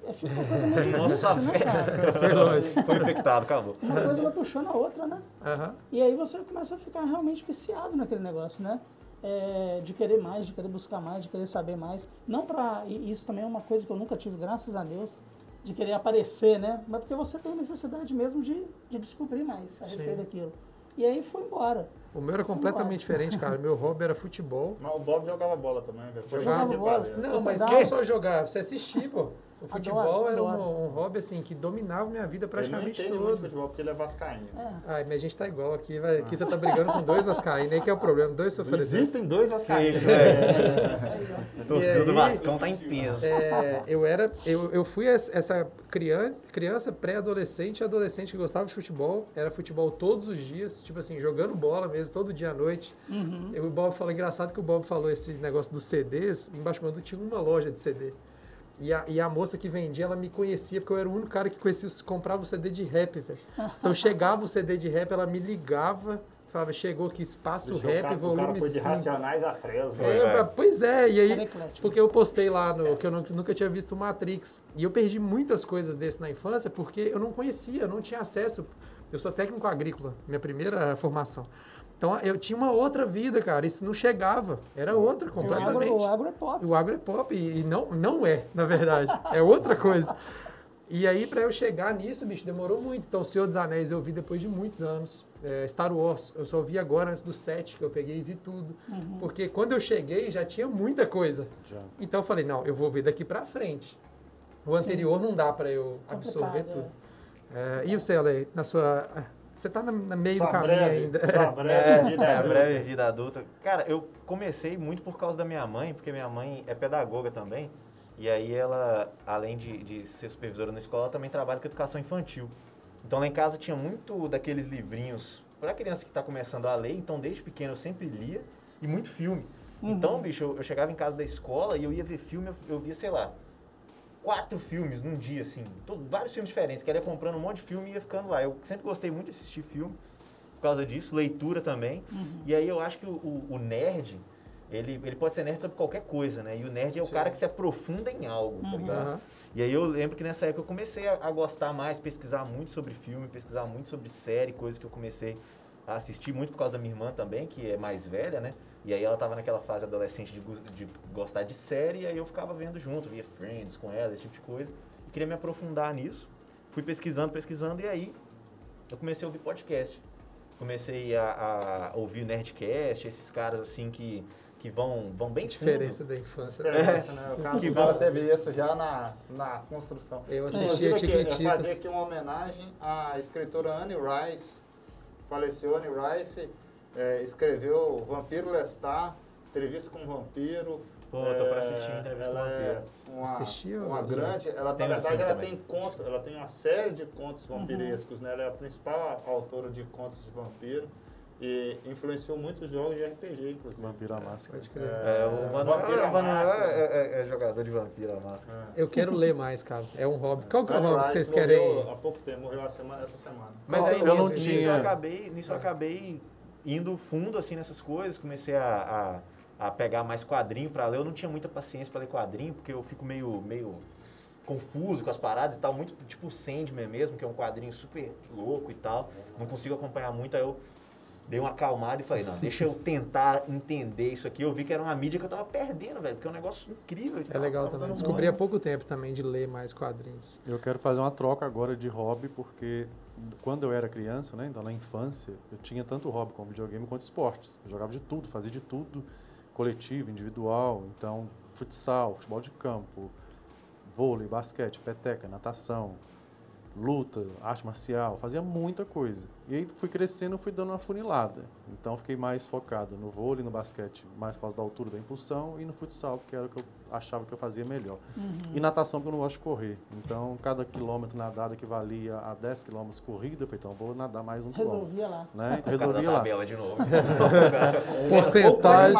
É, fica uma coisa meio de
Nossa,
né, cara? <laughs>
Foi longe.
Foi infectado, acabou.
Uma coisa vai puxando a outra, né?
Aham.
E aí você começa a ficar realmente viciado naquele negócio, né? É, de querer mais, de querer buscar mais, de querer saber mais. Não para isso também é uma coisa que eu nunca tive, graças a Deus, de querer aparecer, né? Mas porque você tem necessidade mesmo de, de descobrir mais a
Sim.
respeito daquilo. E aí foi embora.
O meu era completamente diferente, cara. Meu hobby era futebol.
Mas o Bob jogava bola também, velho. Foi
Jogava
jogar de
bola?
Não, mas não só jogar, você assistir, pô. O futebol
Adoro,
era um,
adoro.
um hobby, assim, que dominava minha vida
Ele não
praticamente
entende muito de
todo.
futebol porque ele é vascaíno.
É.
Ai, mas a gente tá igual aqui, vai, aqui você tá brigando com dois vascaínos, aí que é o problema, dois sofredores.
Existem dois vascaínos.
Isso, é. A <laughs> torcida do Vascão tá em peso.
É, eu era, eu, eu fui es- essa criança, criança pré-adolescente e adolescente que gostava de futebol, era futebol todos os dias, tipo assim, jogando bola mesmo, todo dia à noite. Eu, o Bob falou, engraçado que o Bob falou esse negócio dos CDs, embaixo do tinha uma loja de CD. E a, e a moça que vendia, ela me conhecia, porque eu era o único cara que conhecia, comprava o CD de rap, velho. Então <laughs> chegava o CD de rap, ela me ligava Falava, chegou aqui espaço
o
rap,
cara- o cara
volume
foi de
5.
Racionais a Fresno.
É,
vai.
mas- pois é, e aí, porque eu postei lá no, que eu nu- nunca tinha visto o Matrix. E eu perdi muitas coisas desse na infância porque eu não conhecia, eu não tinha acesso. Eu sou técnico agrícola, minha primeira formação. Então eu tinha uma outra vida, cara. Isso não chegava. Era outra
O agro,
completamente.
o agro é pop.
O agro é pop e não, não é, na verdade. <laughs> É outra coisa. E aí, pra eu chegar nisso, bicho, demorou muito. Então, O Senhor dos Anéis eu vi depois de muitos anos. É, Star Wars, eu só vi agora antes do 7, que eu peguei e vi tudo. Porque quando eu cheguei, já tinha muita coisa.
Já.
Então eu falei, não, eu vou ver daqui pra frente. O anterior não dá pra eu absorver
Complicado,
tudo. É, e o Ale, na sua... Você tá no no meio do
Sua
caminho
breve,
ainda.
sua breve
É,
vida
é, a
adulta.
breve vida adulta. Cara, eu comecei muito por causa da minha mãe, porque minha mãe é pedagoga também. E aí ela, além de, de ser supervisora na escola, ela também trabalha com educação infantil. Então lá em casa tinha muito daqueles livrinhos para criança que está começando a ler. Então desde pequeno eu sempre lia e muito filme. Então, bicho, eu, eu chegava em casa da escola e eu ia ver filme, eu, eu via, sei lá, quatro filmes num dia, assim. todo- vários filmes diferentes. Que ia comprando um monte de filme e ia ficando lá. Eu sempre gostei muito de assistir filme por causa disso, leitura também. E aí eu acho que o, o- o nerd, ele, ele pode ser nerd sobre qualquer coisa, né? E o nerd é o
Sim.
cara que se aprofunda em algo, tá ligado?
Aham.
E aí eu lembro que nessa época eu comecei a, a gostar mais, pesquisar muito sobre filme, pesquisar muito sobre série, coisas que eu comecei a assistir muito por causa da minha irmã também, que é mais velha, né? E aí ela tava naquela fase adolescente de, de gostar de série, e aí eu ficava vendo junto, via Friends com ela, esse tipo de coisa. E queria me aprofundar nisso. Fui pesquisando, pesquisando, e aí eu comecei a ouvir podcast. Comecei a, a ouvir o Nerdcast, esses caras assim que, que vão, vão bem fundo.
Diferença da infância.
Diferença, né? O cara, <laughs>
Que
o cara
bom.
teve isso já na, na construção.
Eu
Inclusive,
assistia
aqui, eu fazer aqui uma homenagem à escritora Anne Rice. Faleceu Anne Rice, é, escreveu Vampiro Lestat, Entrevista com o Vampiro.
Pô, tô pra
É,
assistir Entrevista com o
ela é
Vampiro.
Uma,
Assistiu?
uma grande. Ela,
Tem
na
um
verdade, ela
também.
tem conto, ela tem uma série de contos vampirescos, né? Ela é a principal autora de contos de vampiro e influenciou muitos jogos de RPG, inclusive.
Vampiro à máscara.
Pode crer.
É, o Manuel, é, é- é jogador de Vampiro à Máscara.
É.
Eu quero ler mais, cara. É um hobby. Qual que é o hobby que vocês
morreu
querem?
Há pouco tempo, morreu a semana, essa semana.
Mas aí
eu não
nisso,
tinha-
nisso eu acabei, nisso eu acabei indo fundo assim nessas coisas, comecei a, a, a pegar mais quadrinho pra ler. Eu não tinha muita paciência pra ler quadrinho, porque eu fico meio, meio confuso com as paradas e tal, muito tipo Sandman mesmo, que é um quadrinho super louco e tal. Não consigo acompanhar muito, aí eu dei uma acalmada e falei, não, deixa eu tentar entender isso aqui. Eu vi que era uma mídia que eu tava perdendo, velho, porque é um negócio incrível.
É legal
tava
também. Descobri há pouco tempo também de ler mais quadrinhos.
Eu quero fazer uma troca agora de hobby, porque quando eu era criança, né, então na infância, eu tinha tanto hobby como videogame quanto esportes. Eu jogava de tudo, fazia de tudo, coletivo, individual, então futsal, futebol de campo, vôlei, basquete, peteca, natação, luta, arte marcial, fazia muita coisa. E aí fui crescendo, fui dando uma funilada. Então fiquei mais focado no vôlei, no basquete, mais por causa da altura, da impulsão, e no futsal, porque era o que eu achava que eu fazia melhor. E natação, porque eu não gosto de correr. Então, cada quilômetro nadado equivalia a 10 quilômetros corrida. Eu falei, então, vou nadar mais um quilômetro.
Resolvia lá.
Né? <laughs> Então,
O cara
resolvi
da
lá.
tabela de novo. <laughs>
Porcentagem.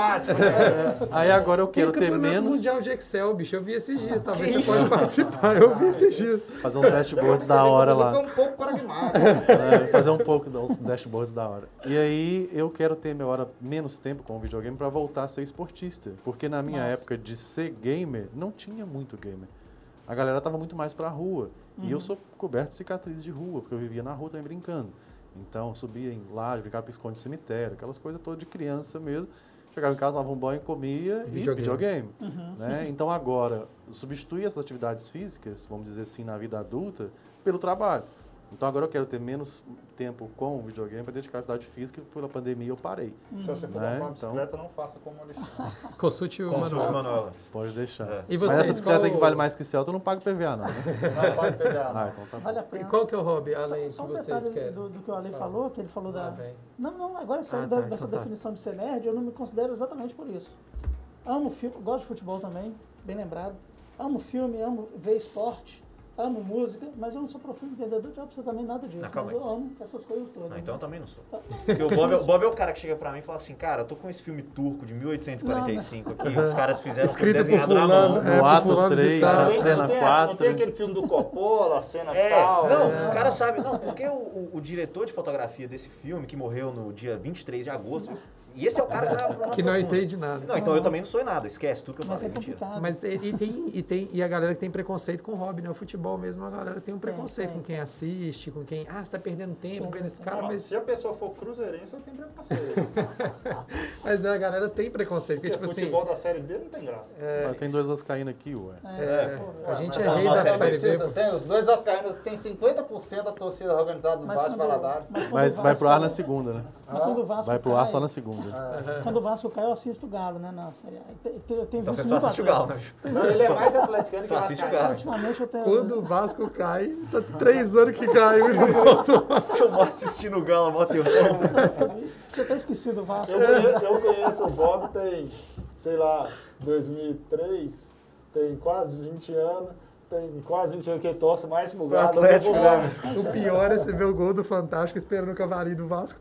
Aí agora eu quero ter menos...
mundial de Excel, bicho. Eu vi esses dias. Talvez você pode participar. Eu vi esses dias.
Fazer uns dashboards da hora lá.
É um pouco pragmático. <laughs>
É, fazer um pouco dos dashboards da hora. E aí eu quero ter minha hora menos tempo com o videogame para voltar a ser esportista. Porque na minha
Nossa.
época de ser gamer, não tinha muito gamer. A galera tava muito mais pra rua. E eu sou coberto de cicatrizes de rua, porque eu vivia na rua também brincando. Então eu subia em laje, brincava com esconde cemitério, aquelas coisas todas de criança mesmo. Chegava em casa, tomava um banho, comia e
Videogame.
videogame. Né? Então agora, substituir essas atividades físicas, vamos dizer assim, na vida adulta, pelo trabalho. Então agora eu quero ter menos tempo com o videogame para dedicar à atividade física, pela pandemia eu parei.
Se você for
Né?
comprar uma
Então-
bicicleta, não faça como o Alexandre. <laughs>
Consulte o
Consulte. Manuel.
Pode deixar.
É.
E
Mas
vocês,
essa bicicleta aí que
qual-
vale mais que Celta, eu não pago PVA não. Né?
Não pode pegar.
Ah, então tá.
Vale a
E
pena.
qual que é o hobby,
Só-
além
só
que
um
vocês querem?
do, do que o Ale falou, que ele falou
Ah,
da... Não, não, agora sério,
Ah,
da-
tá,
dessa
então tá.
definição de ser nerd, eu não me considero exatamente por isso. Amo filme, gosto de futebol também, bem lembrado. Amo filme, amo ver esporte. Amo música, mas eu não sou profundo entendedor de absolutamente nada disso.
Calma
mas eu amo essas coisas todas.
Não, então eu também não sou.
Tá. <laughs>
Porque o Bob, é- o Bob é o cara que chega pra mim e fala assim, cara, eu tô com esse filme turco de 1845 aqui, os caras fizeram
Escrito por
desenhado na
fulano,
mão.
é,
ato
fulano de
3,
tal.
na
Não tem-
cena
não tem essa- Não
4.
tem aquele filme do Coppola, a cena
É,
tal.
não,
é.
o cara sabe, não, porque o, o- o diretor de fotografia desse filme, que morreu no dia 23 de agosto, e esse é o cara que não,
Que não entende nada.
Não, então eu também não sou em nada, esquece tudo que eu
Mas
falei,
é
mentira.
complicado.
Mas e, e tem, e, tem, e a galera que tem preconceito com o hobby, né? O futebol mesmo, a galera tem um preconceito
tem,
com quem assiste, com quem. Ah, você tá perdendo tempo vendo esse cara, mas,
Se a pessoa for cruzeirense, eu tenho preconceito. <laughs>
mas a galera tem preconceito. Porque,
Porque
tipo assim,
futebol da Série B não tem graça.
Mas tem dois vascaínos aqui, ué.
é, a gente é rei da Série B.
Tem, os dois vascaínos tem 50% da torcida organizada do Vasco Valadares.
mas
vai pro ar na segunda, né?
Mas quando o Vasco
Vai pro ar
cai-
só na segunda. <laughs>
Quando o Vasco cai, eu assisto o Galo, né? Te- Eu tenho
Então
visto
você só assiste o Galo, né?
Não, ele é mais atleticano que
Só assiste o. Galo.
Ultimamente eu tenho.
Quando o Vasco cai, tá três anos que e não voltou.
Eu moro assistindo o Galo mó tempão.
Tinha até esquecido o Vasco.
Eu conheço, eu conheço o Bob tem, sei lá, 2003, tem quase 20 anos, tem quase 20 anos que ele torce mais pro Galo. do que
Atlético,
pro
né?
Vasco.
O pior é você ver o gol do Fantástico esperando o cavalinho do Vasco.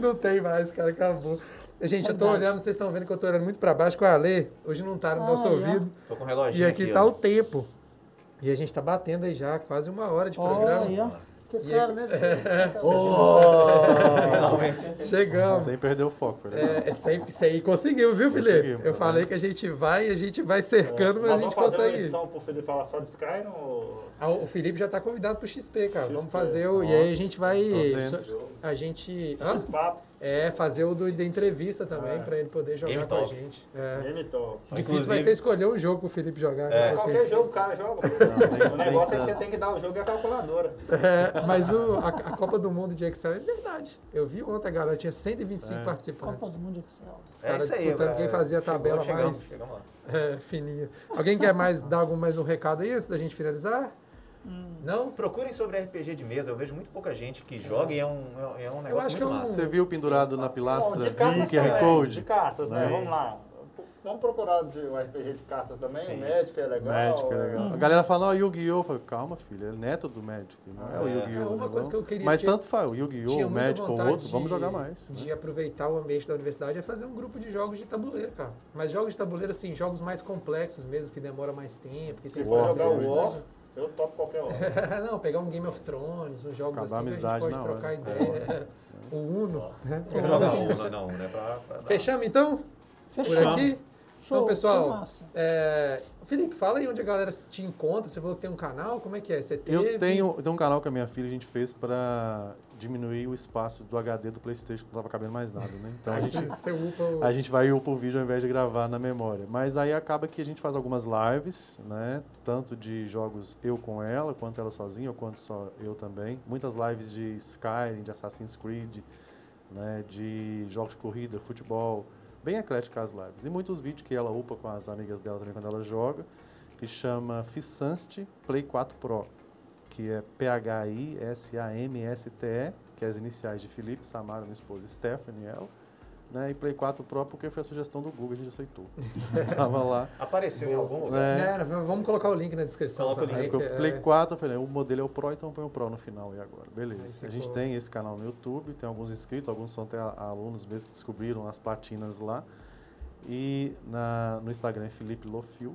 Não tem mais, cara, acabou. Gente, eu tô olhando, vocês estão vendo que eu tô olhando muito pra baixo com a Ale. Hoje não tá no nosso
Ah, é.
ouvido.
Tô com um
E
reloginho
aqui
aqui,
tá
ó.
o tempo. E a gente tá batendo aí já quase uma hora de
Olha
programa.
aí, ó. Que esse
E
cara, né? gente? <laughs>
Chegamos.
Sem perder o foco, Fernando.
É, é sempre isso aí. Conseguiu, viu, Felipe?
Conseguimos,
Eu
tá
falei que a gente vai, a gente vai cercando, mas a
Nós
gente
vamos fazer uma
consegue. ir.
edição pro Felipe falar só de Sky no...
Ah, O Felipe já tá convidado pro XP, cara. Vamos
XP.
fazer o. E aí a gente vai. A gente. Hã?
X4,
É, fazer o do, da entrevista também,
É.
pra ele poder jogar
Game
com a gente. É.
Game Talk.
Difícil
Inclusive-
vai ser escolher um jogo pro Felipe jogar.
É.
né?
Qualquer jogo o cara joga.
nem-
o negócio é que você tem que dar o jogo e a calculadora.
É, mas o, a, a Copa do Mundo de Excel é verdade. Eu vi ontem, galera, tinha 125
É.
Copa
participantes.
do Mundo Excel.
Os
É
caras
aí,
disputando
cara.
quem fazia a
Chegou,
tabela
chegamos,
mais
chegamos
é, fininha. Alguém quer mais dar algum mais um recado aí antes da gente finalizar? Não?
Procurem sobre RPG de mesa, eu vejo muito pouca gente que joga e é um, é um negócio
acho que
muito
é um-.
Você viu pendurado na pilastra
Bom, de
QR
também,
Code?
De cartas, né?
Né?
Vamos lá. Vamos procurar de um RPG de cartas também.
Sim.
O Magic é legal.
Magic é legal. A galera fala, ó, Yu-Gi-Oh! Eu falo, calma, filho, é neto do Magic, não é, o
É.
Yu-Gi-Oh!
É uma
né?
coisa que eu queria-
Mas
tinha-
tanto faz, o Yu-Gi-Oh!, o Magic ou outro, vamos
de-
jogar mais. né?
De aproveitar o ambiente da universidade é fazer um grupo de jogos de tabuleiro, cara. Mas jogos de tabuleiro, assim, jogos mais complexos mesmo, que demora mais tempo. Que tem
War,
jogar o
War.
Eu topo qualquer hora. <laughs>
Não, pegar um Game of Thrones, uns jogos
Acabar a
assim que a gente
amizade
pode trocar
hora.
ideia. <laughs> O Uno. né?
Vamos jogar um, não, não, né? Pra, pra
Fechamos então?
Fechou.
Por aqui?
Show,
Então, pessoal. É, Felipe, fala aí onde a galera te encontra. Você falou que tem um canal, como é que é? Você teve?
Eu tenho, eu tenho um canal que a minha filha a gente fez pra diminuir o espaço do HD do Playstation, que não tava cabendo mais nada, né? Então a gente,
upa o...
a gente vai upar o vídeo ao invés de gravar na memória. Mas aí acaba que a gente faz algumas lives, né? Tanto de jogos eu com ela, quanto ela sozinha, ou quanto só eu também. Muitas lives de Skyrim, de Assassin's Creed, né? De jogos de corrida, futebol. Bem eclética as lives. E muitos vídeos que ela upa com as amigas dela também quando ela joga, que chama Fissanste Play 4 Pro, que é P-H-I-S-A-M-S-T-E, que é as iniciais de Felipe, Samara, minha esposa, Stephanie, ela. Né? E Play 4 Pro porque foi a sugestão do Google, a gente aceitou. <laughs> Tava lá.
Apareceu em algum lugar.
né?
É, vamos colocar o link na descrição
Coloca o
também.
link.
O Play
é-
4, eu falei, o modelo é o Pro, então põe o Pro no final e agora. Beleza.
Aí
A gente
ficou-
tem esse canal no YouTube, tem alguns inscritos, alguns são até alunos mesmo que descobriram as platinas lá. E na, no Instagram é Felipe Lofil.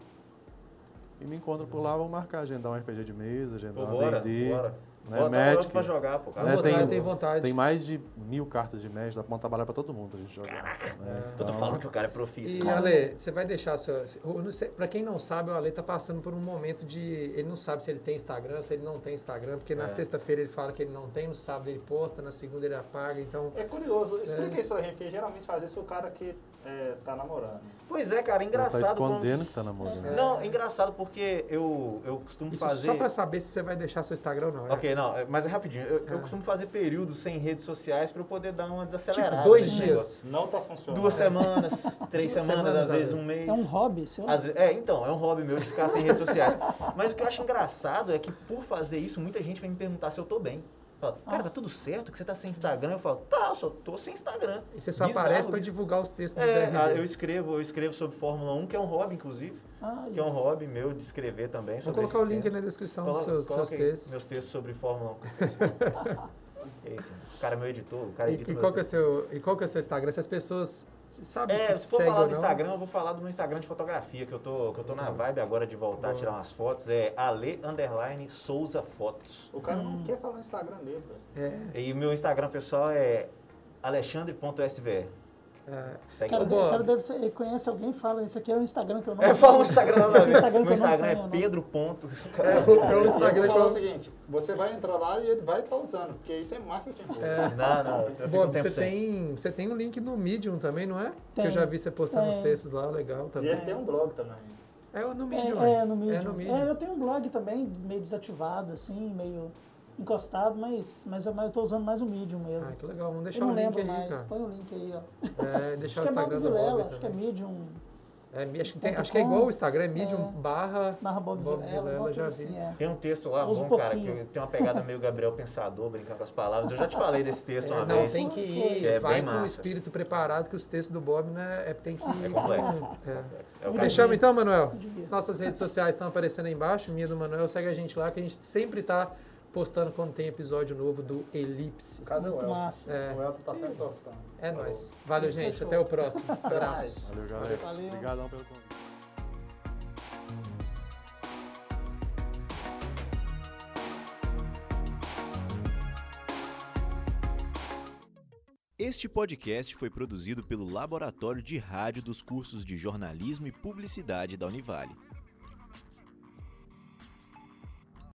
E me encontro por lá, vamos marcar, agendar um RPG de mesa, agendar
Pô,
um
bora,
D&D.
bora.
né,
Bota
Magic.
pra jogar, pô, cara.
né, tem-
tem vontade.
Tem mais de mil cartas de Magic, dá pra trabalhar pra todo mundo a gente jogar. né?
Eu tô
Então,
falando que o cara é
E,
profissional.
Ale, você vai deixar seu. eu não sei- Pra quem não sabe, o Ale tá passando por um momento de. Ele não sabe se ele tem Instagram, se ele não tem Instagram, porque na
É.
sexta-feira ele fala que ele não tem, no sábado ele posta, na segunda ele apaga, então.
É curioso, explica isso pra gente, porque geralmente faz isso o cara que é, tá namorando.
Pois é, cara,
Ele
engraçado.
tá
como-
escondendo que tá namorando.
Não, é engraçado porque eu, eu costumo
Isso
fazer.
só pra saber se você vai deixar seu Instagram ou não. é?
Ok, não, é- mas é rapidinho. Eu, eu
É.
costumo fazer períodos sem redes sociais pra eu poder dar uma desacelerada.
Tipo, dois
nesse
dias.
negócio.
Não tá funcionando.
Duas semanas, <laughs> três
Duas
semanas,
semanas,
às vezes um mês.
É um hobby, seu?
Às é, então, é um hobby meu de ficar sem redes sociais. Mas o que eu acho engraçado é que por fazer isso, muita gente vem me perguntar se eu tô bem. Fala, cara, tá tudo certo que você tá sem Instagram? Eu falo, tá, eu só tô sem Instagram.
E você só
Bizarro
aparece pra
isso.
divulgar os textos do
É,
DRD.
ah, eu escrevo, eu escrevo sobre Fórmula 1, que é um hobby, inclusive.
Ah,
que é um hobby meu de escrever também.
Vou colocar o link na descrição dos
Coloca-
seus, seus textos.
Meus textos sobre Fórmula 1. <laughs> é isso. O cara é meu editor, o cara
E,
edita
e
meu
qual que é seu, e qual que é o seu Instagram? Se as pessoas sabem
É,
que
se for falar do. Instagram, eu vou falar do meu Instagram de fotografia, que eu tô, que eu tô na vibe agora de voltar a tirar umas fotos. É Ale Underline Souza Fotos.
O cara não quer falar o Instagram dele, velho.
É,
E o meu Instagram pessoal é alexandre.svr.
é,
cara, o cara deve ser, conhece alguém e fala, isso aqui é o Instagram que eu não
É, fala o Instagram.
O Instagram que eu
Meu
não
Instagram
tenho,
é
não.
Pedro. Ponto.
é, o- é o
E eu
Instagram
vou falar o seguinte, você vai entrar lá e ele vai estar usando, porque isso é marketing puro.
Não, não. Um
Bob, você
sem.
tem, você tem um link no Medium também, não é? Que eu
Tem.
já vi você postando os
Tem.
textos lá, legal
E
também.
ele tem um blog também.
É no Medium.
É, é, no Medium.
É no
É,
Medium.
eu tenho um blog também, meio desativado, assim, meio encostado, mas, mas, eu, mas eu tô usando mais o Medium mesmo.
Ah, que legal. Vamos
eu
deixar
não
o link
lembro
aí,
mais.
cara.
Põe o link aí, ó.
É, <laughs> deixar o
é
Instagram
Bob
do
Vilela,
Bob
acho que é
também.
Medium
É, acho, que tem, acho que é igual o Instagram, é Medium
É.
barra
barra Bob,
Bob
Vilela,
Vilela, já vi.
assim, é.
Tem um texto lá
Usa
bom,
um
cara, que eu- tem uma pegada meio Gabriel Pensador, brincando com as palavras. Eu já te falei desse texto uma
É, não,
vez.
tem que ir,
Que é
vai
bem
com o espírito preparado, que os textos do Bob, né, é, tem que ir
É complexo.
com- é.
É o
Eu
cara-
Fechamos então, Manuel? Nossas redes sociais estão aparecendo aí embaixo, minha do Manuel, segue a gente lá, que a gente sempre tá postando quando tem episódio novo do Elipse.
Caso é o
Muito
Elton.
massa.
É,
O Elton tá sempre tostando.
é nóis. Valeu,
Isso
gente.
fechou.
Até o próximo. <laughs> Abraço.
Valeu, galera.
Valeu.
Obrigadão pelo convite.
Este podcast foi produzido pelo Laboratório de Rádio dos cursos de Jornalismo e Publicidade da Univale.